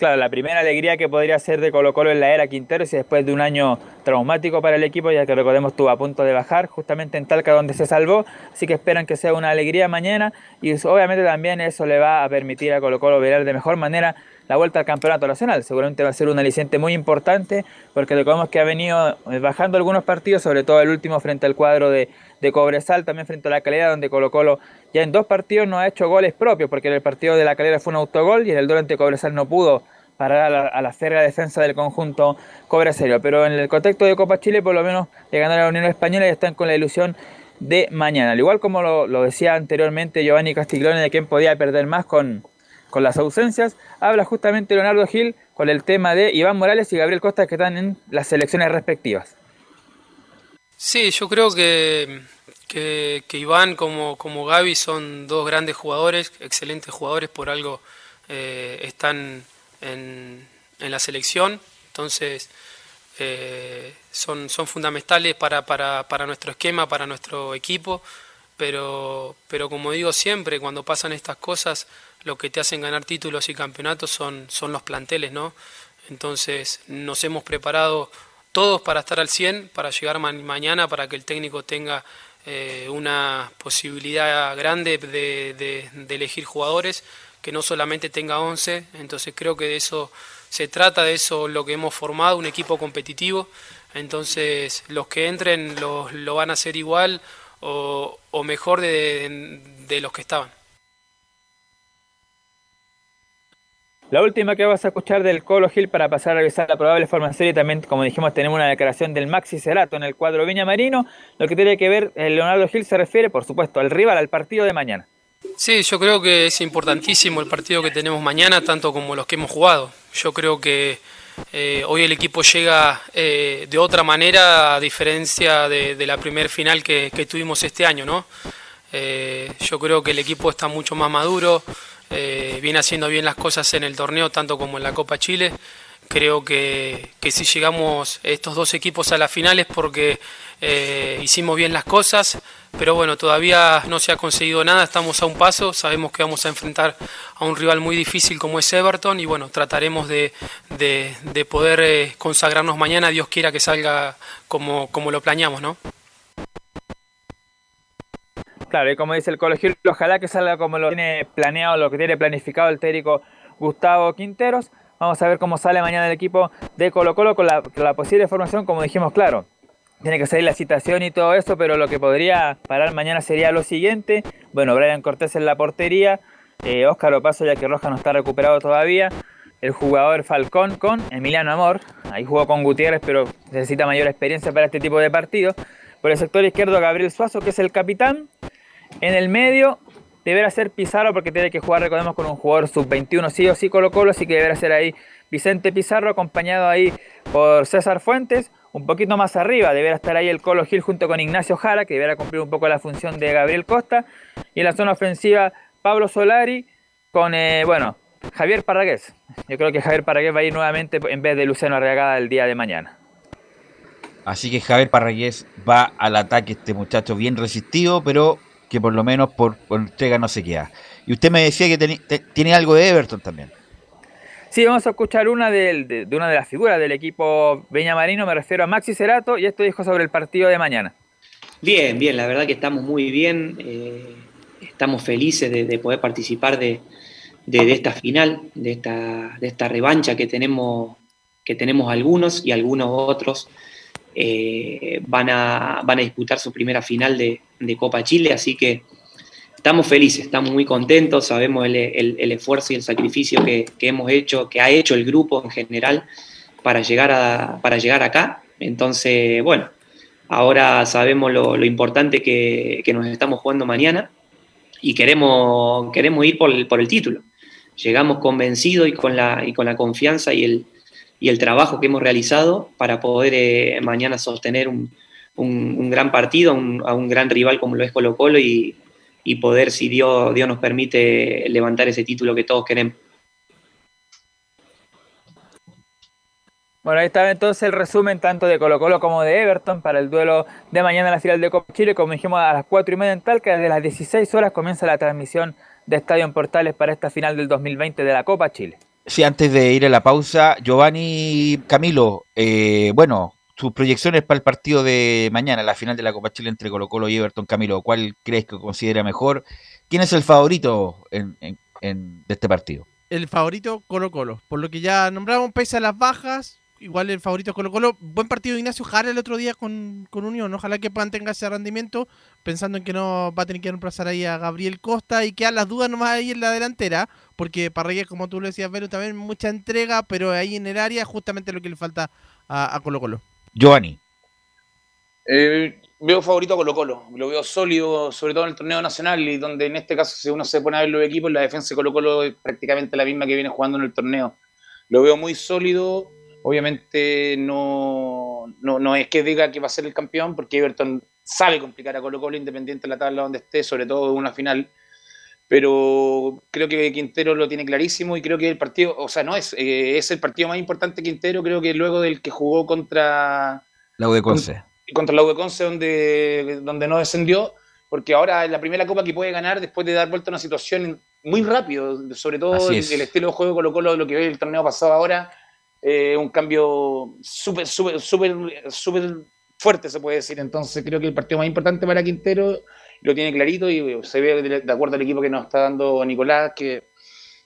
Claro, la primera alegría que podría ser de Colo Colo en la era Quintero y después de un año traumático para el equipo, ya que recordemos estuvo a punto de bajar justamente en Talca donde se salvó, así que esperan que sea una alegría mañana y obviamente también eso le va a permitir a Colo Colo ver de mejor manera la vuelta al campeonato nacional. Seguramente va a ser un aliciente muy importante porque recordemos que ha venido eh, bajando algunos partidos, sobre todo el último frente al cuadro de, de Cobresal, también frente a la calidad donde Colo Colo ya en dos partidos no ha hecho goles propios, porque en el partido de la calera fue un autogol y en el duelo ante Cobresal no pudo parar a la, a férrea defensa del conjunto Cobresal. Pero en el contexto de Copa Chile, por lo menos le ganaron a la Unión Española y están con la ilusión de mañana. Al igual como lo, lo decía anteriormente Giovanni Castiglione, de quien podía perder más con, con las ausencias, habla justamente Leonardo Gil con el tema de Iván Morales y Gabriel Costa que están en las selecciones respectivas. Sí, yo creo que, que, Iván como, como Gaby son dos grandes jugadores, excelentes jugadores, por algo eh, están en, en, la selección, entonces eh, son, son fundamentales para, para, para nuestro esquema, para nuestro equipo, pero, pero como digo siempre, cuando pasan estas cosas, lo que te hacen ganar títulos y campeonatos son, son los planteles, ¿no? Entonces nos hemos preparado todos para estar al 100, para llegar mañana, para que el técnico tenga eh, una posibilidad grande de, de, elegir jugadores, que no solamente tenga 11, entonces creo que de eso se trata, de eso lo que hemos formado, un equipo competitivo, entonces los que entren lo, lo van a hacer igual o, o mejor de, de los que estaban. La última que vas a escuchar del Colo Gil para pasar a revisar la probable formación y también, como dijimos, tenemos una declaración del Maxi Cerato en el cuadro Viña Marino. Lo que tiene que ver, el Leonardo Gil se refiere, por supuesto, al rival, al partido de mañana. Sí, yo creo que es importantísimo el partido que tenemos mañana, tanto como los que hemos jugado. Yo creo que eh, hoy el equipo llega eh, de otra manera, a diferencia de, la primer final que, tuvimos este año, ¿no? Eh, yo creo que el equipo está mucho más maduro, eh, viene haciendo bien las cosas en el torneo, tanto como en la Copa Chile. Creo que, que si llegamos estos dos equipos a las finales porque eh, hicimos bien las cosas, pero bueno, todavía no se ha conseguido nada, estamos a un paso, sabemos que vamos a enfrentar a un rival muy difícil como es Everton y bueno, trataremos de, de, de poder eh, consagrarnos mañana, Dios quiera que salga como, como lo planeamos, ¿no? Claro, y como dice el colegio, ojalá que salga como lo tiene planeado, lo que tiene planificado el técnico Gustavo Quinteros. Vamos a ver cómo sale mañana el equipo de Colo Colo con la, posible formación, como dijimos, claro. Tiene que salir la citación y todo eso, pero lo que podría parar mañana sería lo siguiente. Bueno, Brian Cortés en la portería, eh, Óscar Opaso, ya que Roja no está recuperado todavía. El jugador Falcón con Emiliano Amor. Ahí jugó con Gutiérrez, pero necesita mayor experiencia para este tipo de partidos. Por el sector izquierdo, Gabriel Suazo, que es el capitán. En el medio deberá ser Pizarro porque tiene que jugar, recordemos, con un jugador sub-21 sí o sí Colo Colo, así que deberá ser ahí Vicente Pizarro acompañado ahí por César Fuentes. Un poquito más arriba deberá estar ahí el Colo Gil junto con Ignacio Jara, que deberá cumplir un poco la función de Gabriel Costa. Y en la zona ofensiva, Pablo Solari con, eh, bueno, Javier Parragués. Yo creo que Javier Parragués va a ir nuevamente en vez de Luciano Arriagada el día de mañana. Así que Javier Parragués va al ataque, este muchacho bien resistido, pero que por lo menos por, por entrega no se queda. Y usted me decía que ten, te, tiene algo de Everton también. Sí, vamos a escuchar una de, de, de, una de las figuras del equipo Peña Marino, me refiero a Maxi Cerato, y esto dijo sobre el partido de mañana. Bien, bien, la verdad que estamos muy bien, eh, estamos felices de, de, poder participar de, de, esta final, de esta, de esta revancha que tenemos, que tenemos algunos y algunos otros eh, van, a, van a disputar su primera final de, Copa Chile, así que estamos felices, estamos muy contentos, sabemos el, el, el esfuerzo y el sacrificio que, que, hemos hecho, que ha hecho el grupo en general para llegar, a, para llegar acá. Entonces, bueno, ahora sabemos lo, lo importante que, que, nos estamos jugando mañana y queremos, queremos ir por el, por el título. Llegamos convencidos y con la, y con la confianza y el, y el trabajo que hemos realizado para poder eh, mañana sostener un, un, gran partido, a un gran rival como lo es Colo Colo y, poder, si Dios, Dios nos permite, levantar ese título que todos queremos. Bueno, ahí estaba entonces el resumen tanto de Colo Colo como de Everton para el duelo de mañana en la final de Copa Chile. Como dijimos, a las 4 y media en Talca, desde las 16 horas comienza la transmisión de Estadio en Portales para esta final del 2020 de la Copa Chile. Sí, antes de ir a la pausa, Giovanni Camilo, eh, bueno, sus proyecciones para el partido de mañana, la final de la Copa Chile entre Colo Colo y Everton Camilo, ¿cuál crees que considera mejor? ¿Quién es el favorito en, de este partido? El favorito Colo Colo, por lo que ya nombramos, pese a las bajas, igual el favorito Colo Colo. Buen partido de Ignacio Jara el otro día con, con Unión, ojalá que mantenga ese rendimiento, pensando en que no va a tener que reemplazar ahí a Gabriel Costa y quedan las dudas nomás ahí en la delantera, porque Parrilla, como tú lo decías, Vero, también mucha entrega, pero ahí en el área justamente lo que le falta a, a Colo Colo. Giovanni. Eh, veo favorito a Colo Colo, lo veo sólido, sobre todo en el torneo nacional, y donde en este caso, si uno se pone a ver los equipos, la defensa de Colo Colo es prácticamente la misma que viene jugando en el torneo. Lo veo muy sólido, obviamente no, no, no es que diga que va a ser el campeón, porque Everton sabe complicar a Colo Colo independiente de la tabla donde esté, sobre todo en una final. Pero creo que Quintero lo tiene clarísimo y creo que el partido, o sea, no es, eh, es el partido más importante Quintero, creo que luego del que jugó contra La U de Conce. contra la U de Conce donde, donde no descendió, porque ahora es la primera copa que puede ganar después de dar vuelta a una situación muy rápido, sobre todo es. el estilo de juego Colo Colo, lo que ve el torneo pasado ahora, eh, un cambio súper, súper, súper, súper fuerte se puede decir, entonces creo que el partido más importante para Quintero lo tiene clarito y se ve de, acuerdo al equipo que nos está dando Nicolás, que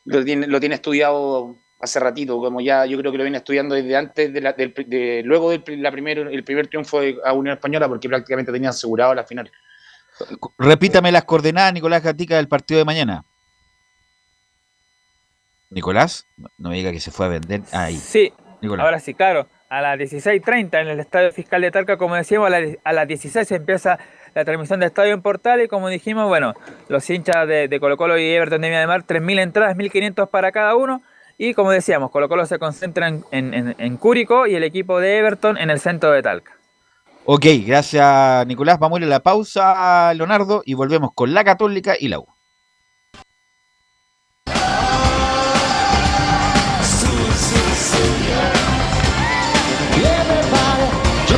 lo tiene, lo tiene estudiado hace ratito, como ya yo creo que lo viene estudiando desde antes, de la, del, de- luego del la primer, el primer triunfo de, a Unión Española, porque prácticamente tenía asegurado la final. Repítame las coordenadas, Nicolás Gatica, del partido de mañana. Nicolás, no- me diga que se fue a vender. Ahí. Sí, Nicolás. ahora sí, claro. A las 16.30 en el Estadio Fiscal de Talca, como decíamos, a, la- a las 16 empieza la transmisión de Estadio en Portal y como dijimos, bueno, los hinchas de, de Colo Colo y Everton de Viña de Mar, 3.000 entradas, 1.500 para cada uno. Y como decíamos, Colo Colo se concentra en, en, en- Curicó y el equipo de Everton en el centro de Talca. Ok, gracias Nicolás. Vamos a ir a la pausa, Leonardo, y volvemos con la Católica y la U.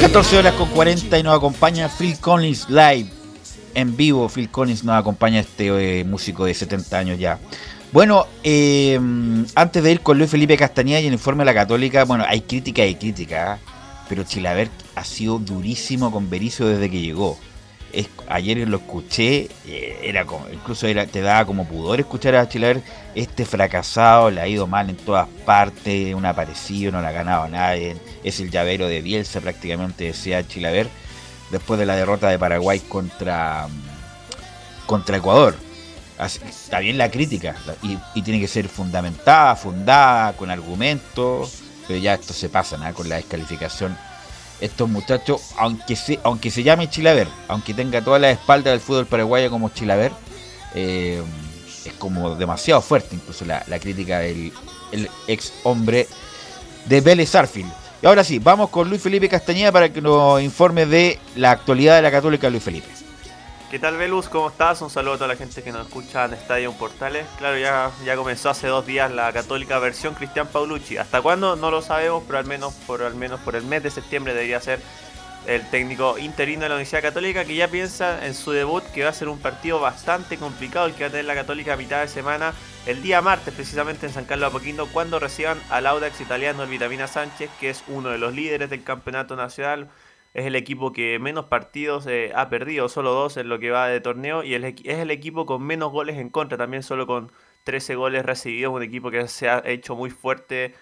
14 horas con 40 y nos acompaña Phil Collins live. En vivo, Phil Collins nos acompaña este eh, músico de 70 años ya. Bueno, eh, antes de ir con Luis Felipe Castañeda y el informe de la Católica, bueno, hay crítica y crítica, ¿eh? pero Chilaver ha sido durísimo con Berizzo desde que llegó ayer lo escuché, eh, era como, incluso era, te daba como pudor escuchar a Chilaver, este fracasado, le ha ido mal en todas partes, un aparecido, no le ha ganado nadie, es el llavero de Bielsa prácticamente, decía Chilaver, después de la derrota de Paraguay contra, contra Ecuador. está bien la crítica, y, tiene que ser fundamentada, fundada, con argumentos, pero ya esto se pasa, ¿no? con la descalificación estos muchachos, aunque se, aunque se llame Chilaver, aunque tenga toda la espalda del fútbol paraguayo como Chilaver, eh, es como demasiado fuerte incluso la, crítica del ex hombre de Vélez Arfield. Y ahora sí, vamos con Luis Felipe Castañeda para que nos informe de la actualidad de la Católica Luis Felipe. ¿Qué tal, Velus? ¿Cómo estás? Un saludo a toda la gente que nos escucha en Estadio Portales. Claro, ya, ya comenzó hace dos días la católica versión Cristian Paulucci. ¿Hasta cuándo? No lo sabemos, pero al menos por, al menos por el mes de septiembre debería ser el técnico interino de la Universidad Católica que ya piensa en su debut que va a ser un partido bastante complicado el que va a tener la Católica a mitad de semana el día martes precisamente en San Carlos Apoquindo cuando reciban al Audax italiano el Vitamina Sánchez que es uno de los líderes del campeonato nacional es el equipo que menos partidos eh, ha perdido, solo dos en lo que va de torneo, y es el equipo con menos goles en contra, también solo con 13 goles recibidos, un equipo que se ha hecho muy fuerte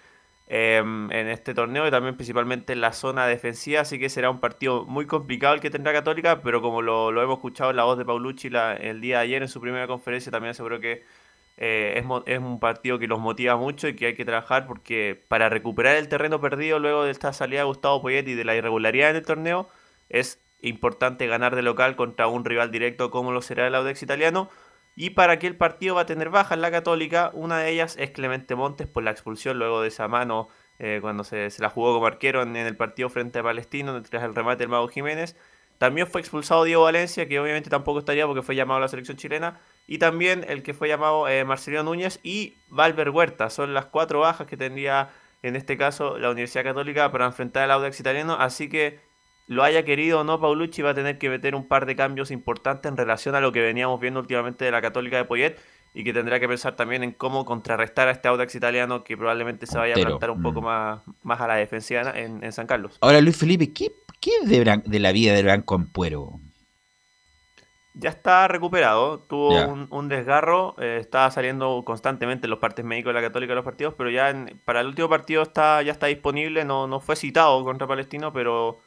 em, en este torneo y también principalmente en la zona defensiva, así que será un partido muy complicado el que tendrá Católica, pero como lo, hemos escuchado en la voz de Paulucci el día de ayer en su primera conferencia, también aseguró que eh, es, es, un partido que los motiva mucho y que hay que trabajar porque para recuperar el terreno perdido luego de esta salida de Gustavo Poyet y de la irregularidad en el torneo es importante ganar de local contra un rival directo como lo será el Audex italiano. Y para que el partido va a tener baja en la católica una de ellas es Clemente Montes por la expulsión luego de esa mano eh, cuando se, la jugó como arquero en, el partido frente a Palestino tras el remate del Mago Jiménez. También fue expulsado Diego Valencia que obviamente tampoco estaría porque fue llamado a la selección chilena y también el que fue llamado eh, Marcelino Núñez y Valver Huerta. Son las cuatro bajas que tendría en este caso la Universidad Católica para enfrentar al Audax italiano. Así que lo haya querido o no, Paulucci va a tener que meter un par de cambios importantes en relación a lo que veníamos viendo últimamente de la Católica de Poyet y que tendrá que pensar también en cómo contrarrestar a este Audax italiano que probablemente se vaya a plantar un poco mm. más, más a la defensiva en, San Carlos. Ahora, Luis Felipe, ¿qué, qué de, de la vida de Branco Puero? Ya está recuperado, tuvo un, desgarro, eh, estaba saliendo constantemente en los partes médicos de la Católica de los partidos, pero ya para el último partido está ya está disponible, no, no fue citado contra Palestino, pero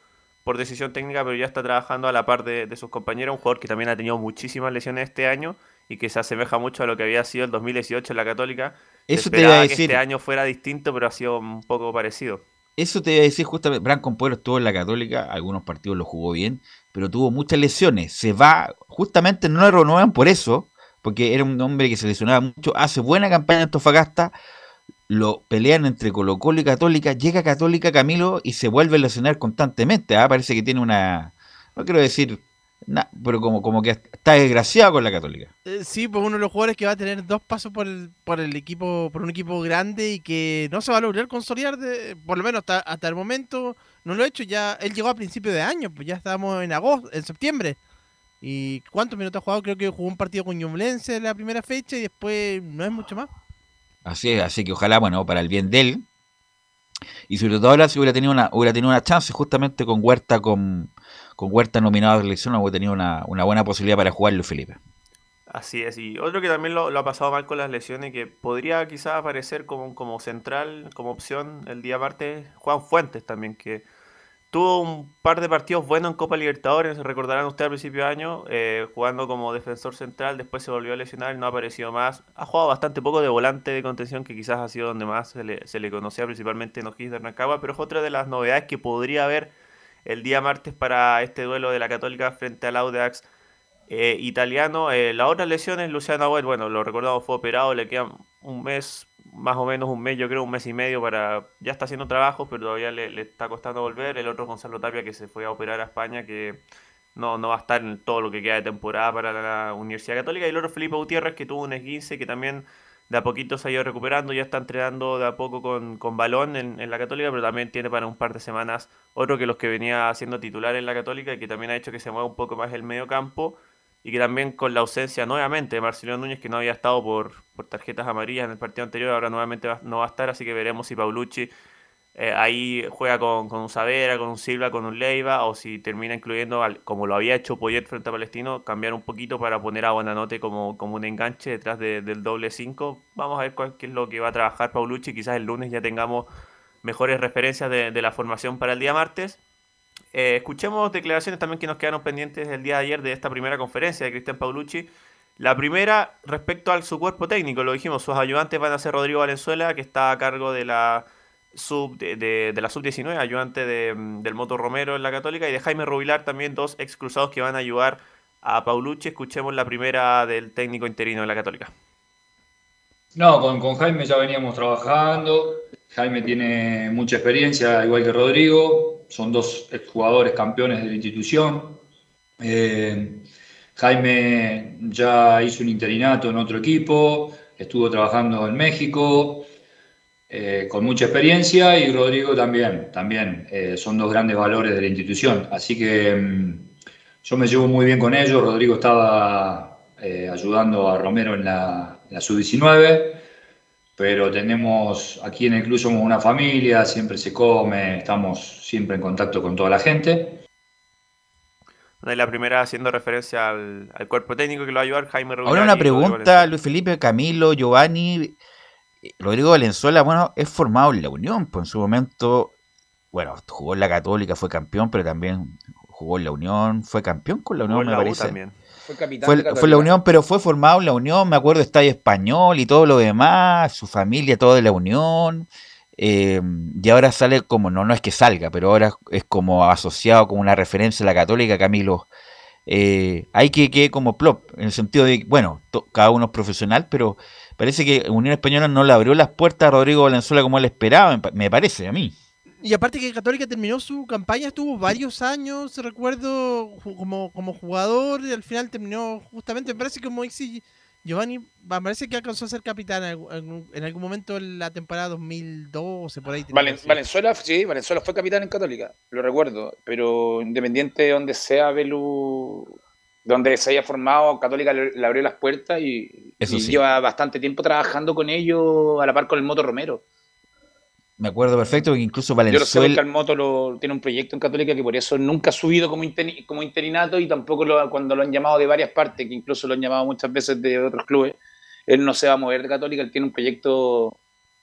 por decisión técnica, pero ya está trabajando a la par de, sus compañeros, un jugador que también ha tenido muchísimas lesiones este año y que se asemeja mucho a lo que había sido el 2018 en la Católica. Eso te iba a decir. que este año fuera distinto, pero ha sido un poco parecido. Eso te iba a decir justamente, Branco Pueblo estuvo en la Católica, algunos partidos lo jugó bien, pero tuvo muchas lesiones. Se va, justamente no le renuevan por eso, porque era un hombre que se lesionaba mucho, hace buena campaña en Antofagasta, lo pelean entre Colo Colo y Católica, llega Católica Camilo y se vuelve a lesionar constantemente. ¿ah? Parece que tiene una, no quiero decir pero como, como que está desgraciado con la Católica. Eh, sí, pues uno de los jugadores que va a tener dos pasos por el, por el equipo, por un equipo grande y que no se va a lograr consolidar, de, por lo menos hasta, hasta el momento, no lo ha hecho. Ya él llegó a principios de año, pues ya estábamos en agosto, en septiembre. ¿Y cuántos minutos ha jugado? Creo que jugó un partido con Ñublense en la primera fecha y después no es mucho más. Así es, así que ojalá, bueno, para el bien de él. Y sobre todo ahora si hubiera tenido una, hubiera tenido una chance justamente con Huerta, con, con Huerta nominado a la selección, hubiera tenido una, una buena posibilidad para jugar Luis Felipe. Así es, y otro que también lo, ha pasado mal con las lesiones, que podría quizás aparecer como, como central, como opción el día martes, Juan Fuentes también, que tuvo un par de partidos buenos en Copa Libertadores, recordarán ustedes al principio de año, eh, jugando como defensor central, después se volvió a lesionar y no ha aparecido más. Ha jugado bastante poco de volante de contención, que quizás ha sido donde más se le, se le conocía, principalmente en O'Higgins de Arnacagua, pero es otra de las novedades que podría haber el día martes para este duelo de la Católica frente al Audax eh, italiano. Eh, la otra lesión es Luciano Agüel, bueno, lo recordamos, fue operado, le queda un mes, más o menos un mes, yo creo un mes y medio para... Ya está haciendo trabajo, pero todavía le, está costando volver. El otro Gonzalo Tapia que se fue a operar a España, que no, no va a estar en todo lo que queda de temporada para la Universidad Católica. Y el otro Felipe Gutiérrez, que tuvo un esguince, que también de a poquito se ha ido recuperando, ya está entrenando de a poco con, con balón en, en, la Católica, pero también tiene para un par de semanas otro que los que venía siendo titular en la Católica y que también ha hecho que se mueva un poco más el medio campo y que también con la ausencia nuevamente de Marcelo Núñez, que no había estado por, por tarjetas amarillas en el partido anterior, ahora nuevamente no va a estar, así que veremos si Paulucci eh, ahí juega con, con un Savera, con un Silva, con un Leiva, o si termina incluyendo, como lo había hecho Poyet frente a Palestino, cambiar un poquito para poner a Buenanote como, como un enganche detrás del doble 5. Vamos a ver cuál, qué es lo que va a trabajar Paulucci, quizás el lunes ya tengamos mejores referencias de, de la formación para el día martes. Eh, escuchemos declaraciones también que nos quedaron pendientes el día de ayer de esta primera conferencia de Cristian Paulucci. La primera, respecto a su cuerpo técnico, lo dijimos, sus ayudantes van a ser Rodrigo Valenzuela, que está a cargo de la sub de, de, la sub-19, ayudante de, del Moto Romero en la Católica, y de Jaime Rubilar, también dos ex cruzados que van a ayudar a Paulucci. Escuchemos la primera del técnico interino de la Católica. No, con, con Jaime ya veníamos trabajando. Jaime tiene mucha experiencia, igual que Rodrigo. Son dos exjugadores campeones de la institución. Eh, Jaime ya hizo un interinato en otro equipo, estuvo trabajando en México, eh, con mucha experiencia y Rodrigo también, también eh, son dos grandes valores de la institución. Así que mm, yo me llevo muy bien con ellos. Rodrigo estaba eh, ayudando a Romero en la, la sub-19, pero tenemos aquí en el club somos una familia, siempre se come, estamos siempre en contacto con toda la gente. La primera haciendo referencia al, al cuerpo técnico que lo va a ayudar Jaime Rubio. Ahora una pregunta, Luis Felipe, Camilo, Giovanni. Rodrigo Valenzuela, bueno, es formado en la Unión, pues en su momento, bueno, jugó en la Católica, fue campeón, pero también jugó en la Unión, fue campeón con la Unión, me la parece. también. Fue capitán Fue, de Católica. fue la Unión, pero fue formado en la Unión, me acuerdo, Estadio Español y todo lo demás, su familia, todo de la Unión. eh, y ahora sale como, no, no es que salga, pero ahora es como asociado como una referencia a la Católica, Camilo. Eh, hay que que como plop, en el sentido de, bueno, to- cada uno es profesional, pero parece que Unión Española no le abrió las puertas a Rodrigo Valenzuela como él esperaba, me pa- me parece a mí. Y aparte que Católica terminó su campaña, estuvo varios años, recuerdo, como, como jugador, y al final terminó justamente, me parece que como dice Giovanni, me parece que alcanzó a ser capitán en algún, en- en algún momento en la temporada 2012, por ahí. Valen-. Valenzuela, sí, Valenzuela fue capitán en Católica, lo recuerdo, pero independiente de donde sea Belu, donde se haya formado, Católica le, le abrió las puertas y, Eso y sí. lleva bastante tiempo trabajando con ellos a la par con el Moto Romero. Me acuerdo perfecto que incluso Yo lo sé Valenzuela, Moto lo, tiene un proyecto en Católica que por eso nunca ha subido como, interi- como interinato y tampoco lo- cuando lo han llamado de varias partes, que incluso lo han llamado muchas veces de otros clubes, él no se va a mover de Católica, él tiene un proyecto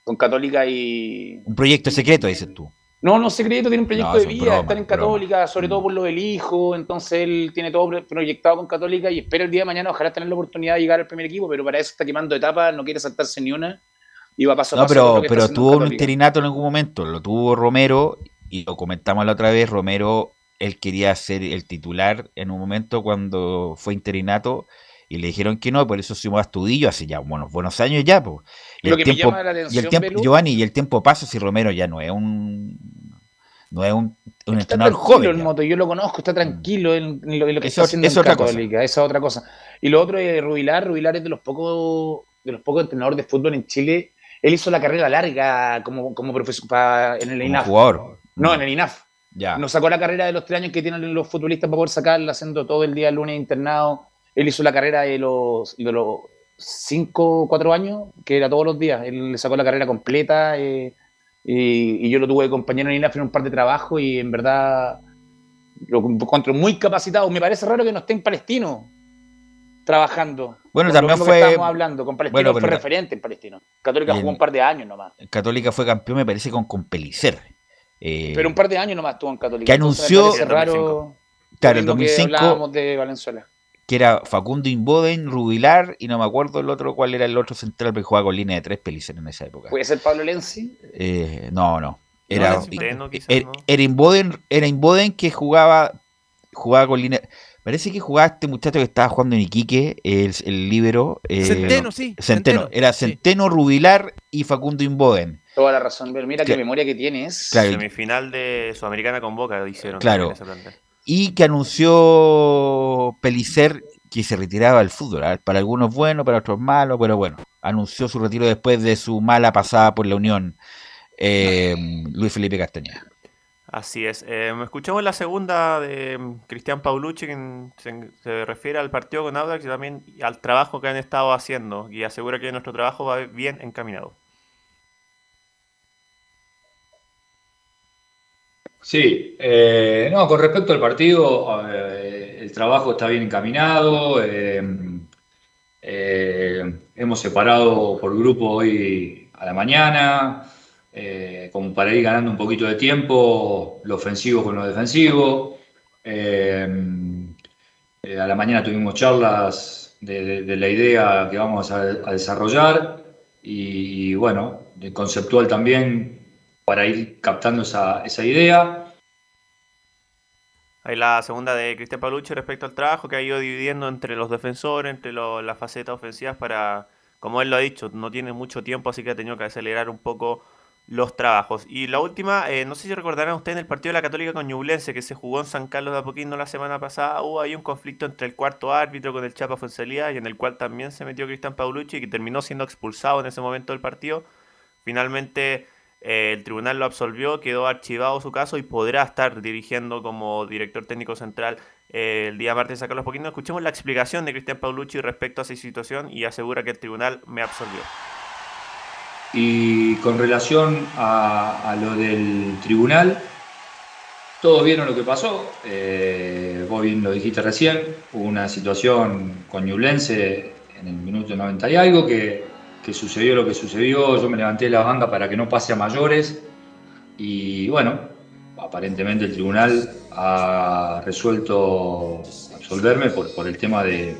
con Católica y, un proyecto secreto, dices tú. No, no secreto, tiene un proyecto No, de vida, bromas, estar en. Católica, sobre todo por lo del hijo, entonces él tiene todo pro- proyectado con Católica y espera el día de mañana ojalá tener la oportunidad de llegar al primer equipo, pero para eso está quemando etapas, no quiere saltarse ni una y va paso a No, paso. todo pero, pero tuvo un interinato en algún momento, lo tuvo Romero y lo comentamos la otra vez, Romero, él quería ser el titular en un momento cuando fue interinato y le dijeron que no, por eso sumó a Astudillo hace ya buenos, buenos años ya. po. Y Lo que me tiempo, llama la y el atención, tiempo, Belu- Giovanni, y el tiempo pasa si Romero ya no es un no es un, un Está entrenador tranquilo joven. el moto, yo lo conozco, está tranquilo en, en lo, en lo que Eso- está haciendo es en otra cosa. Católica, esa es otra cosa. Y lo otro es Rubilar, Rubilar es de los pocos de los pocos entrenadores de fútbol en Chile. Él hizo la carrera larga como, como profesor en el Como INAF. jugador. No, en el INAF. Ya. No sacó la carrera de los tres años que tienen los futbolistas para poder sacarla, haciendo todo el día el lunes internado. Él hizo la carrera de los, de los cinco o cuatro años, que era todos los días. Él le sacó la carrera completa eh, y, y yo lo tuve de compañero en INAF en un par de trabajos y en verdad lo encuentro muy capacitado. Me parece raro que no esté en Palestino trabajando. Bueno, también fue- estábamos hablando, con Palestino bueno, fue pero referente en Palestino. Católica jugó un par de años nomás. Católica fue campeón, me parece, con, con Pelicer. Eh, Pero un par de años nomás estuvo en Católica. que Entonces anunció- me raro. Claro, el lo mismo que 2005 hablábamos de Valenzuela. Que era Facundo Inboden, Rubilar, y no me acuerdo el otro cuál era el otro central, porque jugaba con línea de tres Pelicer en esa época. ¿Puede ser Pablo Lenzi? Eh, no, no. Era, Centeno, quizás, era, ¿no? era Inboden, era Inboden que jugaba, jugaba con línea. Parece que jugaba este muchacho que estaba jugando en Iquique, el, el líbero. eh, Centeno, sí, Centeno. Centeno, Era Centeno, Rubilar y Facundo Inboden. Toda la razón, pero mira qué memoria que tienes. Claro. Semifinal de Sudamericana con Boca hicieron. Claro. Y que anunció Pelicer que se retiraba del fútbol. ¿ah? Para algunos bueno, para otros malo, pero bueno, anunció su retiro después de su mala pasada por la Unión, eh, Luis Felipe Castañeda. Así es. Eh, escuchamos la segunda de mm, Cristian Paulucci, que se, se refiere al partido con Audax y también al trabajo que han estado haciendo y asegura que nuestro trabajo va bien encaminado. Sí, eh, no, con respecto al partido, el trabajo está bien encaminado. eh, eh, hemos separado por grupo hoy a la mañana, eh, como para ir ganando un poquito de tiempo, lo ofensivo con lo defensivo. Eh, eh, a la mañana tuvimos charlas de, de- la idea que vamos a, a desarrollar y, y, bueno, de conceptual también para ir captando esa, esa idea. Ahí la segunda de Cristian Paulucci respecto al trabajo que ha ido dividiendo entre los defensores, entre lo- las facetas ofensivas para, como él lo ha dicho, no tiene mucho tiempo, así que ha tenido que acelerar un poco los trabajos. Y la última, eh, no sé si recordarán ustedes en el partido de la Católica con Ñublense que se jugó en San Carlos de Apoquindo la semana pasada, hubo ahí un conflicto entre el cuarto árbitro con el Chapa Fonsalía y en el cual también se metió Cristian Paulucci y que terminó siendo expulsado en ese momento del partido. Finalmente el tribunal lo absolvió, quedó archivado su caso y podrá estar dirigiendo como director técnico central eh, el día martes a Carlos Poquino. Escuchemos la explicación de Cristian Paulucci respecto a esa situación y asegura que el tribunal me absolvió. Y con relación a, lo del tribunal, todos vieron lo que pasó. Eh, vos bien lo dijiste recién. Hubo una situación con Ñublense en el minuto 90 y algo que, que sucedió lo que sucedió. Yo me levanté de la banca para que no pase a mayores. Y bueno, aparentemente el tribunal ha resuelto absolverme por, el tema de,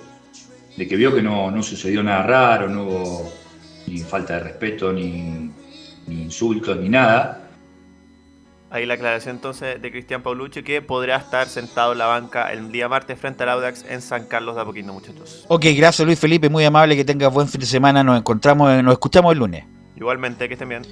que vio que no, sucedió nada raro, no hubo ni falta de respeto, ni insultos, ni nada. Ahí la aclaración entonces de Cristian Paulucci que podrá estar sentado en la banca el día martes frente al Audax en San Carlos de Apoquindo, muchachos. Ok, gracias Luis Felipe, muy amable, que tengas buen fin de semana, nos encontramos, nos escuchamos el lunes. Igualmente, que estén bien.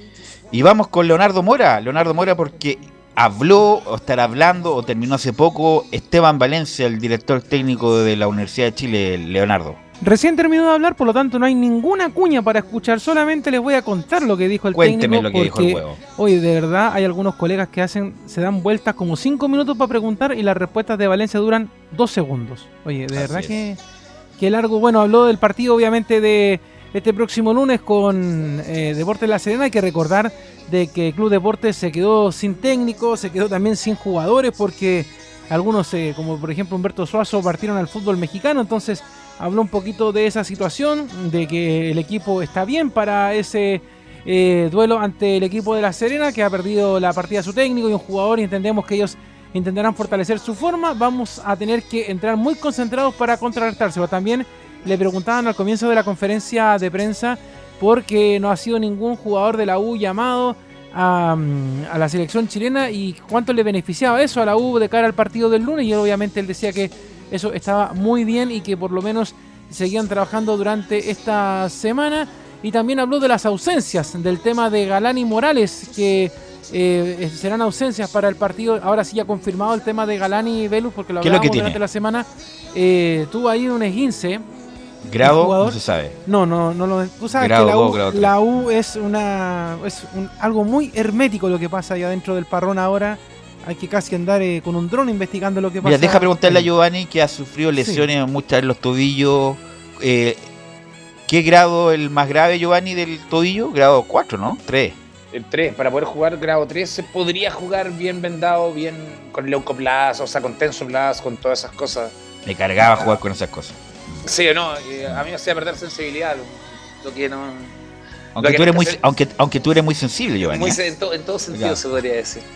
Y vamos con Leonardo Mora, Leonardo Mora porque habló o estará hablando o terminó hace poco Esteban Valencia, el director técnico de la Universidad de Chile, Leonardo. Recién terminó de hablar, por lo tanto no hay ninguna cuña para escuchar, solamente les voy a contar lo que dijo el Cuénteme técnico. lo que dijo el huevo. Oye, de verdad hay algunos colegas que hacen, se dan vueltas como cinco minutos para preguntar y las respuestas de Valencia duran dos segundos. Oye, de Así verdad es. que, que largo. Bueno, habló del partido obviamente de este próximo lunes con eh, Deportes La Serena. Hay que recordar de que Club Deportes se quedó sin técnico, se quedó también sin jugadores porque algunos, eh, como por ejemplo Humberto Suazo, partieron al fútbol mexicano. Entonces habló un poquito de esa situación, de que el equipo está bien para ese eh, duelo ante el equipo de La Serena, que ha perdido la partida a su técnico y un jugador, y entendemos que ellos intentarán fortalecer su forma. Vamos a tener que entrar muy concentrados para contrarrestarse. Pero también le preguntaban al comienzo de la conferencia de prensa porque no ha sido ningún jugador de la U llamado a, a la selección chilena y cuánto le beneficiaba eso a la U de cara al partido del lunes. Y obviamente él decía que eso estaba muy bien y que por lo menos seguían trabajando durante esta semana. Y también habló de las ausencias, del tema de Galán y Morales, que eh, serán ausencias para el partido. Ahora sí ya confirmado el tema de Galán y Velus, porque lo ¿Qué es lo durante tiene? la semana. Eh, tuvo ahí un esguince. Grado, no se sabe. No, no, no lo. Tú sabes Grado que la U, grado tres. la U es una es un- algo muy hermético lo que pasa allá dentro del parrón ahora. Hay que casi andar eh, con un dron investigando lo que pasa. Mira, deja preguntarle a. Giovanni que ha sufrido lesiones muchas en los tobillos. eh, ¿Qué grado el más grave, Giovanni, del tobillo? Grado 4, ¿no? 3. El 3, para poder jugar grado 3 se podría jugar bien vendado, bien con leucoplas, o sea, con tensoplas, con todas esas cosas. Me cargaba jugar con esas cosas. Sí o no, eh, a mí me hacía perder sensibilidad, lo, lo que no... Aunque que tú, eres no muy, aunque, aunque tú eres muy sensible, Giovanni. Muy ¿eh? en, to- en todo sentido se podría decir.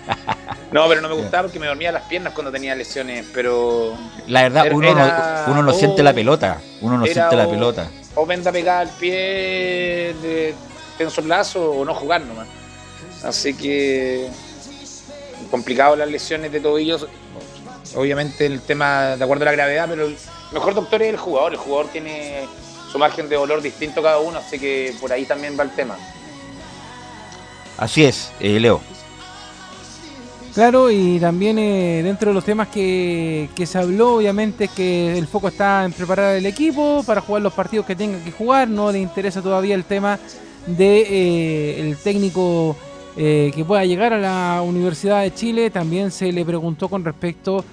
No, pero no me gustaba porque me dormía las piernas cuando tenía lesiones, pero... La verdad, Era- uno no, uno no siente la pelota. Uno no era siente la o- pelota. O venda pegada al pie de tensoplazo o no jugar nomás. Así que complicado las lesiones de tobillos. Obviamente el tema de acuerdo a la gravedad, pero el mejor doctor es el jugador. El jugador tiene su margen de dolor distinto cada uno, así que por ahí también va el tema. Así es, eh, Leo. Claro, y también eh, dentro de los temas que, que se habló, obviamente que el foco está en preparar el equipo para jugar los partidos que tenga que jugar. No le interesa todavía el tema de eh, el técnico eh, que pueda llegar a la Universidad de Chile. También se le preguntó con respecto a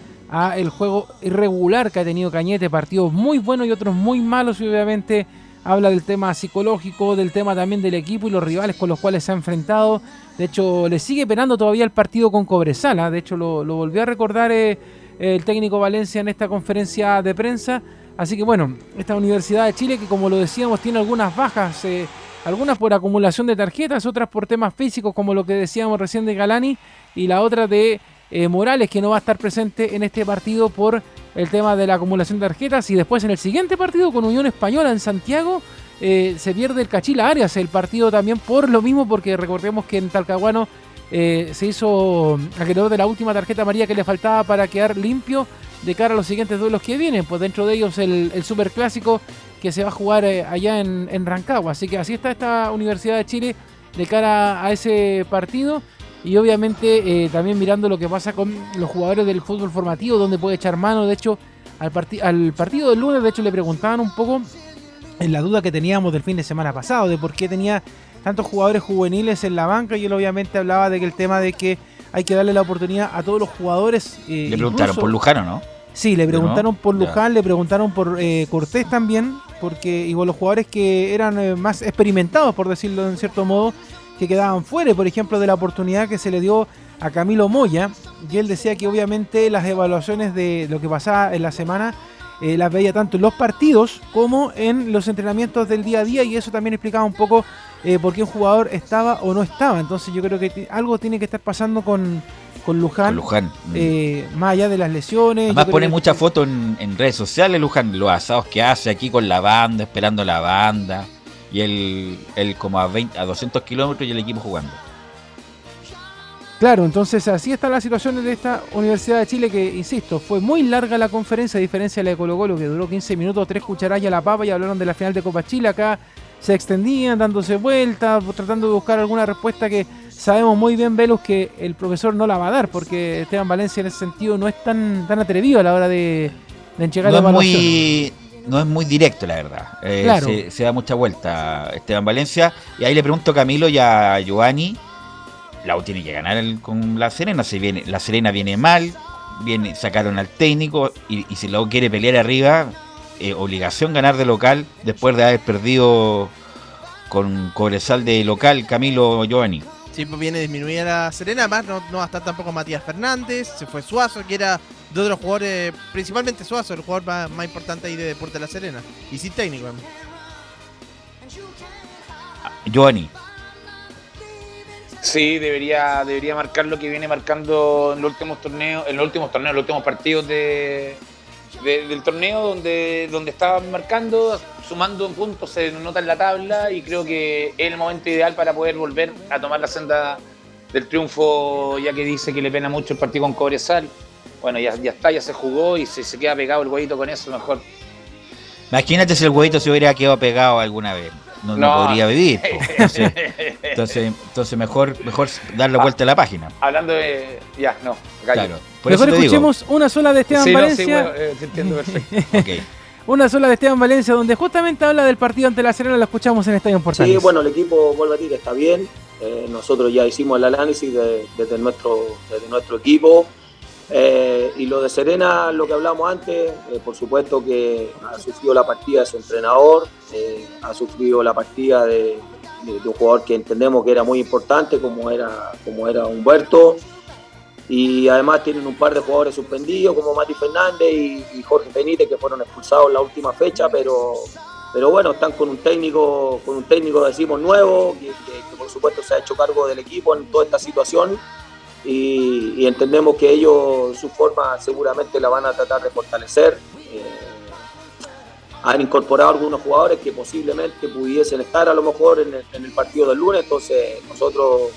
el juego irregular que ha tenido Cañete, partidos muy buenos y otros muy malos, y obviamente habla del tema psicológico, del tema también del equipo y los rivales con los cuales se ha enfrentado. De hecho, le sigue penando todavía el partido con Cobresala. De hecho, lo, volvió a recordar eh, el técnico Valencia en esta conferencia de prensa. Así que bueno, esta Universidad de Chile que como lo decíamos tiene algunas bajas, eh, algunas por acumulación de tarjetas, otras por temas físicos como lo que decíamos recién de Galani y la otra de eh, Morales que no va a estar presente en este partido por el tema de la acumulación de tarjetas y después en el siguiente partido con Unión Española en Santiago eh, se pierde el Cachila Arias, el partido también por lo mismo, porque recordemos que en Talcahuano eh, se hizo acreedor de la última tarjeta María que le faltaba para quedar limpio de cara a los siguientes duelos que vienen, pues dentro de ellos el, el Super Clásico que se va a jugar allá en, en, Rancagua. Así que así está esta Universidad de Chile de cara a ese partido. Y obviamente también mirando lo que pasa con los jugadores del fútbol formativo, donde puede echar mano. De hecho, al, al partido del lunes, de hecho, le preguntaban un poco en la duda que teníamos del fin de semana pasado, de por qué tenía tantos jugadores juveniles en la banca. Y él obviamente hablaba de que el tema de que hay que darle la oportunidad a todos los jugadores. Eh, le preguntaron por Lujano, ¿no? Sí, le preguntaron por Luján, le preguntaron por eh, Cortés también, porque igual los jugadores que eran eh, más experimentados, por decirlo en cierto modo, que quedaban fuera, por ejemplo, de la oportunidad que se le dio a Camilo Moya, y él decía que obviamente las evaluaciones de lo que pasaba en la semana eh, las veía tanto en los partidos como en los entrenamientos del día a día y eso también explicaba un poco eh, por qué un jugador estaba o no estaba. Entonces yo creo que algo tiene que estar pasando con, con Luján. Luján. Eh, más allá de las lesiones. Además pone muchas fotos en, en, redes sociales, Luján, los asados que hace aquí con la banda, esperando la banda. Y él, él como a, 20, a 200 kilómetros y el equipo jugando. Claro, entonces así está la situación de esta Universidad de Chile que, insisto, fue muy larga la conferencia, a diferencia de la de Colo Colo que duró 15 minutos, tres cucharadas a la papa y hablaron de la final de Copa Chile. Acá se extendían, dándose vueltas, tratando de buscar alguna respuesta que sabemos muy bien, Velus, que el profesor no la va a dar, porque Esteban Valencia en ese sentido no es tan, tan atrevido a la hora de, de enchegar no la es muy No es muy directo, la verdad. Eh, Claro. se, se da mucha vuelta Esteban Valencia. Y ahí le pregunto a Camilo y a Giovanni. La U tiene que ganar el- con la Serena. Se viene, la Serena viene mal. Viene, sacaron al técnico. Y, y si la U quiere pelear arriba, eh, obligación ganar de local después de haber perdido con Cobresal de local Camilo Giovanni. Sí, pues viene disminuida la Serena, además no, no va a estar tampoco Matías Fernández, se fue Suazo, que era de otros jugadores, principalmente Suazo, el jugador más, más importante ahí de Deporte de la Serena. Y sin técnico. además. Giovanni. Sí, debería, debería marcar lo que viene marcando en los últimos torneos, en los últimos torneos, en los últimos partidos de, de- del torneo donde, donde estaban marcando, sumando puntos, se nota en la tabla y creo que es el momento ideal para poder volver a tomar la senda del triunfo, ya que dice que le pena mucho el partido con Cobresal. Bueno, ya, ya está, ya se jugó y si se queda pegado el huevito con eso, mejor. Imagínate si el huevito se hubiera quedado pegado alguna vez. No, no No. podría vivir. po. Entonces, entonces, entonces mejor, mejor dar la vuelta a la página. Hablando de. Ya, no. Claro. Por Mejor eso te digo. escuchemos una sola de Esteban Sí, no, sí, Valencia. bueno, eh, te entiendo perfecto. Una sola de Esteban Valencia, donde justamente habla del partido ante la Serena, lo escuchamos en Estadio Portales. Sí, bueno, el equipo, vuelvo a decir, está bien. Eh, nosotros ya hicimos el análisis de- desde, nuestro, desde nuestro equipo. Eh, y lo de Serena, lo que hablamos antes, eh, por supuesto que ha sufrido la partida de su entrenador, eh, ha sufrido la partida de, un jugador que entendemos que era muy importante, como era, como era Humberto. Y además tienen un par de jugadores suspendidos, como Mati Fernández y, Jorge Benítez, que fueron expulsados en la última fecha, pero pero bueno, están con un técnico, con un técnico decimos nuevo, que- que por supuesto se ha hecho cargo del equipo en toda esta situación y, entendemos que ellos su forma seguramente la van a tratar de fortalecer. Eh, han incorporado algunos jugadores que posiblemente pudiesen estar a lo mejor en el, en el partido del lunes, entonces nosotros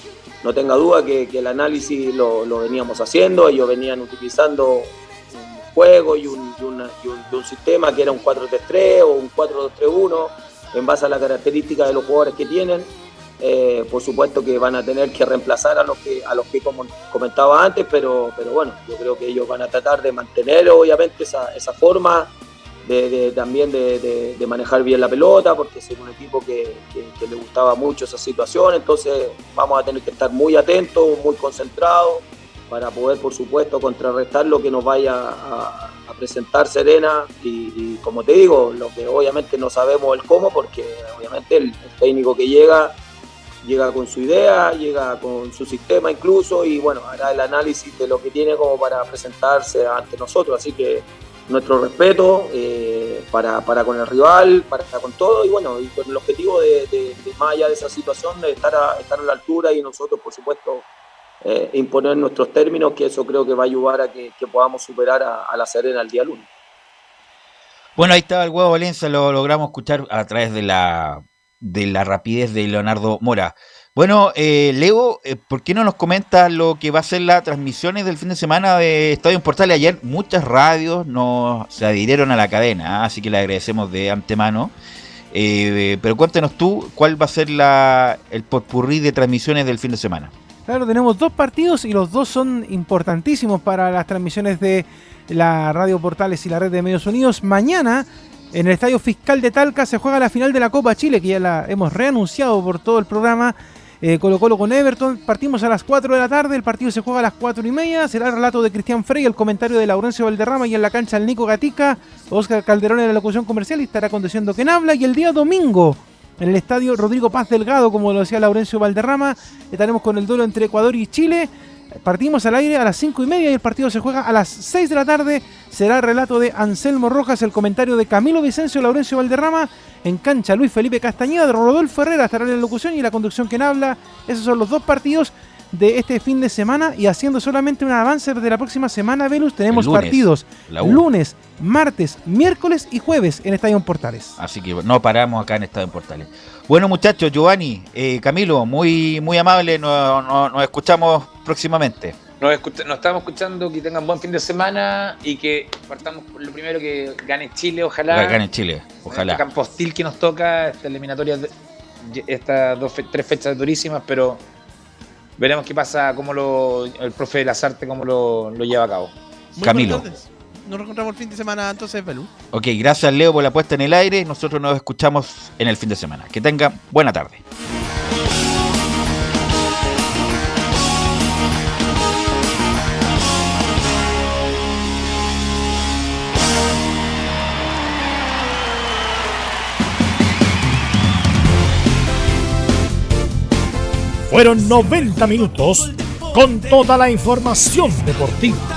no tenga duda que, el análisis lo, veníamos haciendo, ellos venían utilizando un juego y un, y un- un sistema que era un 4-3-3 o un 4-2-3-1 en base a las características de los jugadores que tienen. Eh, por supuesto que van a tener que reemplazar a los que a los que como comentaba antes, pero, pero bueno, yo creo que ellos van a tratar de mantener obviamente esa, esa forma de, también de, manejar bien la pelota, porque es un equipo que, le gustaba mucho esa situación, entonces vamos a tener que estar muy atentos, muy concentrados, para poder, por supuesto, contrarrestar lo que nos vaya a, presentar Serena. Y, como te digo, lo que obviamente no sabemos el cómo, porque obviamente el técnico que llega llega con su idea, llega con su sistema incluso y bueno, hará el análisis de lo que tiene como para presentarse ante nosotros. Así que nuestro respeto eh, para, con el rival, para con todo y bueno, y con el objetivo de, más allá de esa situación, de estar a, estar a la altura y nosotros por supuesto eh, imponer nuestros términos, que eso creo que va a ayudar a que, podamos superar a, la Serena el día lunes. Bueno, ahí estaba el huevo Valencia, lo logramos escuchar a través de la de la rapidez de Leonardo Mora. Bueno, eh, Leo, eh, ¿por qué no nos comenta lo que va a ser las transmisiones del fin de semana de Estadio Portal? Ayer muchas radios nos se adhirieron a la cadena, ¿ah? así que le agradecemos de antemano. Eh, pero cuéntanos tú, ¿cuál va a ser la, el potpurrí de transmisiones del fin de semana? Claro, tenemos dos partidos y los dos son importantísimos para las transmisiones de la Radio Portales y la Red de Medios Unidos. Mañana en el Estadio Fiscal de Talca se juega la final de la Copa Chile, que ya la hemos reanunciado por todo el programa. Eh, Colo Colo con Everton. Partimos a las 4 de la tarde, el partido se juega a las 4 y media. Será el relato de Cristian Frey, el comentario de Laurencio Valderrama y en la cancha el Nico Gatica. Oscar Calderón en la locución comercial y estará conduciendo quien habla. Y el día domingo, en el estadio Rodrigo Paz Delgado, como lo decía Laurencio Valderrama, estaremos con el duelo entre Ecuador y Chile. Partimos al aire a las 5 y media y el partido se juega a las 6 de la tarde. Será el relato de Anselmo Rojas, el comentario de Camilo Vicencio, Laurencio Valderrama. En cancha Luis Felipe Castañeda, de Rodolfo Herrera estará en la locución y la conducción que habla. Esos son los dos partidos de este fin de semana y haciendo solamente un avance de la próxima semana, Venus, tenemos partidos lunes, martes, miércoles y jueves en Estadio Portales. Así que no paramos acá en Estadio Portales. Bueno, muchachos, Giovanni, eh, Camilo, muy, muy amable, nos, escuchamos próximamente. Nos, estamos escuchando, que tengan buen fin de semana y que partamos por lo primero que gane Chile, ojalá. Gane Chile, ojalá. Este campo hostil que nos toca, esta eliminatoria, estas dos, tres fechas durísimas, pero veremos qué pasa, cómo lo, el profe de las artes, cómo lo, lo lleva a cabo. Camilo nos reencontramos el fin de semana entonces, Belú. Ok, gracias Leo por la puesta en el aire. Nosotros nos escuchamos en el fin de semana. Que tengan buena tarde. Fueron 90 minutos con toda la información deportiva